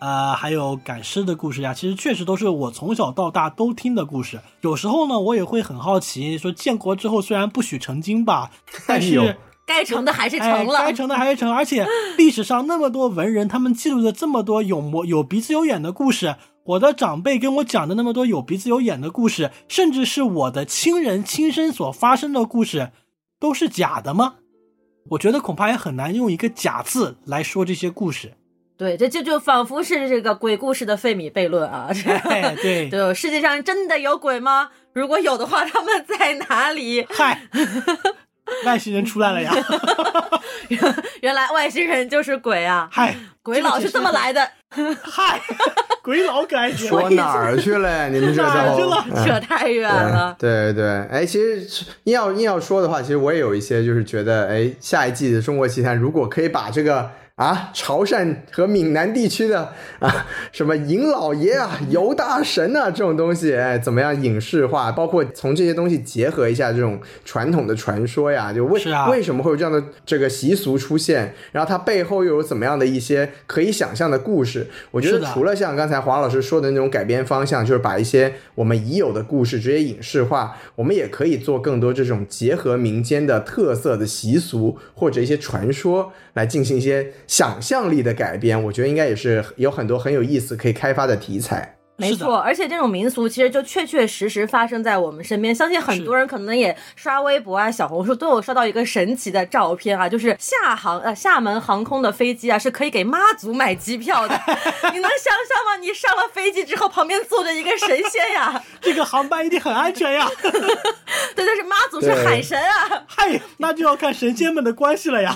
呃，还有赶尸的故事呀。其实确实都是我从小到大都听的故事。有时候呢，我也会很好奇，说建国之后虽然不许成精吧，但是。该成的还是哎成了，该成的还是成，而且历史上那么多文人，他们记录了这么多有模有鼻子有眼的故事。我的长辈跟我讲的那么多有鼻子有眼的故事，甚至是我的亲人亲身所发生的故事，都是假的吗？我觉得恐怕也很难用一个“假”字来说这些故事。对，这这就仿佛是这个鬼故事的费米悖论啊！哎，对，对，世界上真的有鬼吗？如果有的话，他们在哪里？嗨，外星人出来了呀！原来外星人就是鬼啊！嗨，鬼佬是这么来的，嗨，鬼佬感觉说哪儿去了？你们这都哪儿去了哎扯太远了。对对对，哎，其实硬要硬要说的话，其实我也有一些就是觉得，哎，下一季的《中国奇谭》如果可以把这个啊潮汕和闽南地区的啊什么尹老爷啊、尤大神啊这种东西，哎，怎么样影视化？包括从这些东西结合一下这种传统的传说呀，就为、啊为什么会有这样的这个习俗出现？然后它背后又有怎么样的一些可以想象的故事？我觉得除了像刚才黄老师说的那种改编方向，就是把一些我们已有的故事直接影视化，我们也可以做更多这种结合民间的特色的习俗或者一些传说来进行一些想象力的改编。我觉得应该也是有很多很有意思可以开发的题材。没错，而且这种民俗其实就确确实实发生在我们身边。相信很多人可能也刷微博啊、小红书都有刷到一个神奇的照片啊，就是厦航呃厦门航空的飞机啊是可以给妈祖买机票的。你能想象吗？你上了飞机之后，旁边坐着一个神仙呀，这个航班一定很安全呀！对，但是妈祖是海神啊，嗨，那就要看神仙们的关系了呀。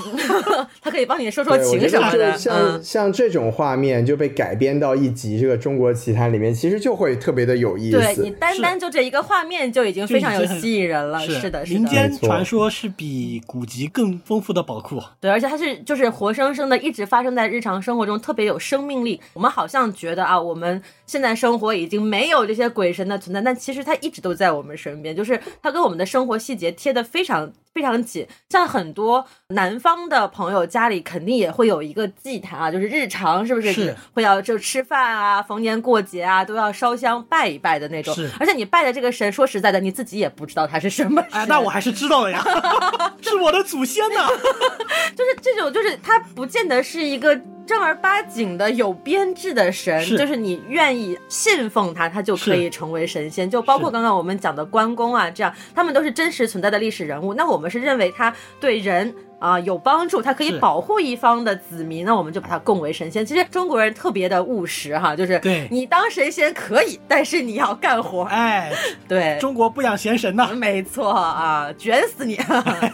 他可以帮你说说情什么的。像、嗯，像这种画面就被改编到一集这个中国奇谭里面，其实就会特别的有意思对你。单单就这一个画面就已经非常有吸引人了。是的，是的。民间传说是比古籍更丰富的宝库。对，而且它是就是活生生的，一直发生在日常生活中，特别有生命力。我们好像觉得啊，我们现在生活已经没有这些鬼神的存在，但其实它一直都在我们身边，就是它跟我们的生活细节贴的非常非常紧。像很多南方的朋友家里肯定也会有一个祭坛啊，就是日常是不是是会要就吃饭啊、逢年过节啊都要烧香拜一拜的那种。是而且你拜的这个神，说实在的，你自己也不知道他是什么神。哎，那我还是知道的呀，是我的祖先呐。就是这种，就是它不见得是一个正儿八经的有编制的神，是就是你愿意信奉他，他就可以成为神仙。就包括刚刚我们讲的关公啊，这样他们都是真实存在的历史人物。那我们是认为他对人。啊，有帮助，他可以保护一方的子民，那我们就把他供为神仙。其实中国人特别的务实哈，就是对你当神仙可以，但是你要干活。哎，对，中国不养闲神呐。没错啊，卷死你！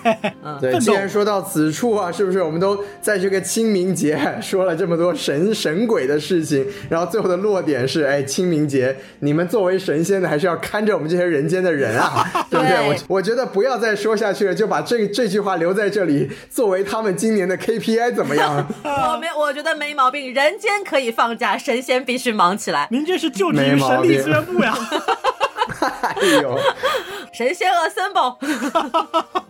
对，既然说到此处啊，是不是我们都在这个清明节说了这么多神神鬼的事情，然后最后的落点是，哎，清明节你们作为神仙的还是要看着我们这些人间的人啊，对不对？对我我觉得不要再说下去了，就把这这句话留在这里，作为他们今年的 KPI 怎么样？我没，我觉得没毛病。人间可以放假，神仙必须忙起来。您这是就职于神力病资源部呀？哎呦，神仙 assemble。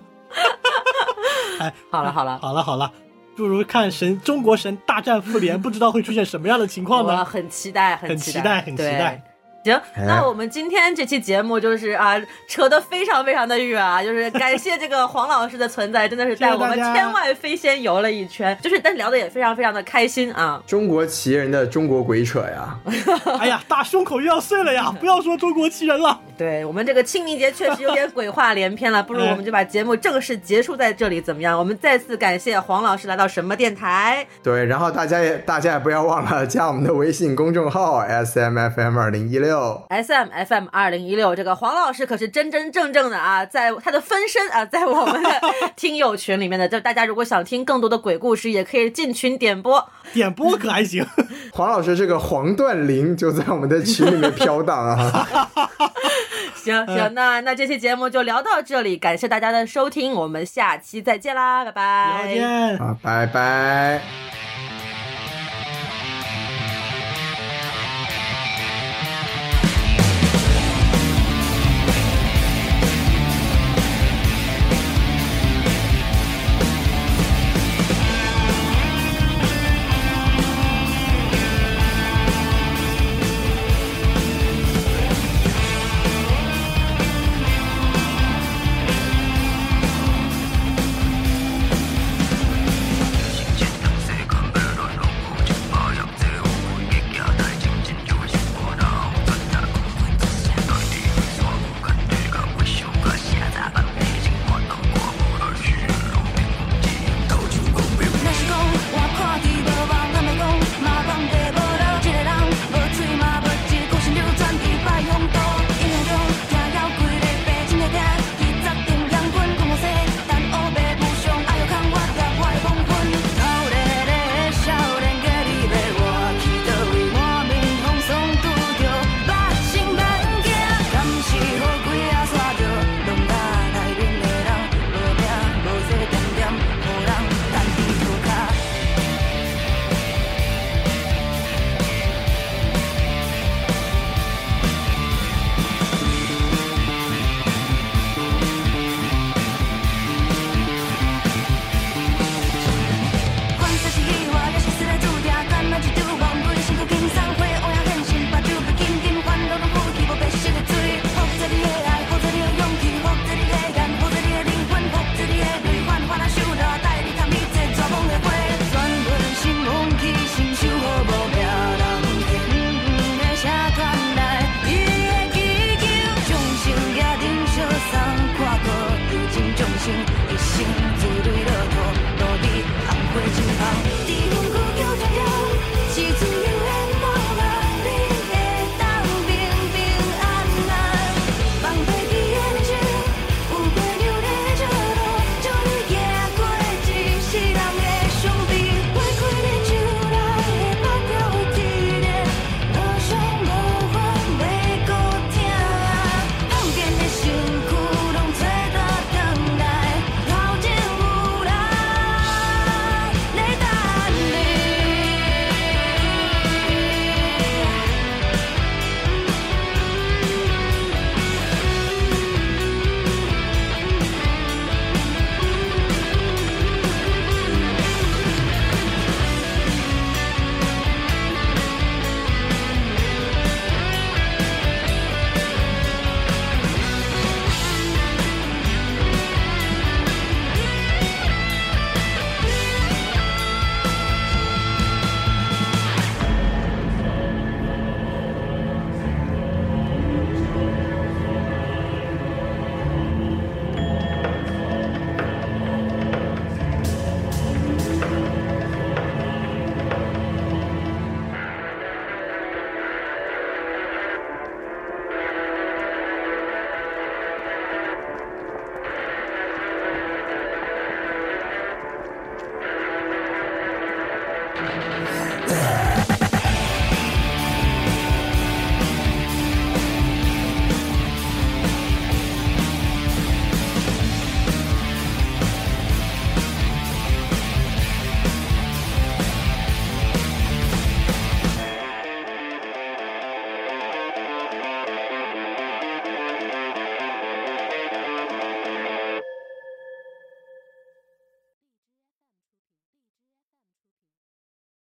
哎，好了好了，好了好了，不如看神中国神大战复联，不知道会出现什么样的情况我呢？很期待，期很期待很期对待。行，哎那我们今天这期节目就是啊，扯得非常非常的远啊，就是感谢这个黄老师的存在，真的是带我们天外飞仙游了一圈，就是但聊的也非常非常的开心啊。中国奇人的中国鬼扯呀！哎呀，大胸口又要碎了呀！不要说中国奇人了。对我们这个清明节确实有点鬼话连篇了，不如 我们就把节目正式结束在这里，怎么样？我们再次感谢黄老师来到什么电台。对，然后大家也大家也不要忘了加我们的微信公众号 S M F M 二零一六。S M F M 二零一六，这个黄老师可是真真正正的啊，在他的分身啊，在我们的 听友群里面的，就大家如果想听更多的鬼故事，也可以进群点播。点播可还行？黄老师这个黄段灵就在我们的群里面飘荡啊！行行，那那这期节目就聊到这里，感谢大家的收听，我们下期再见啦，拜拜再拜。见。好，拜拜。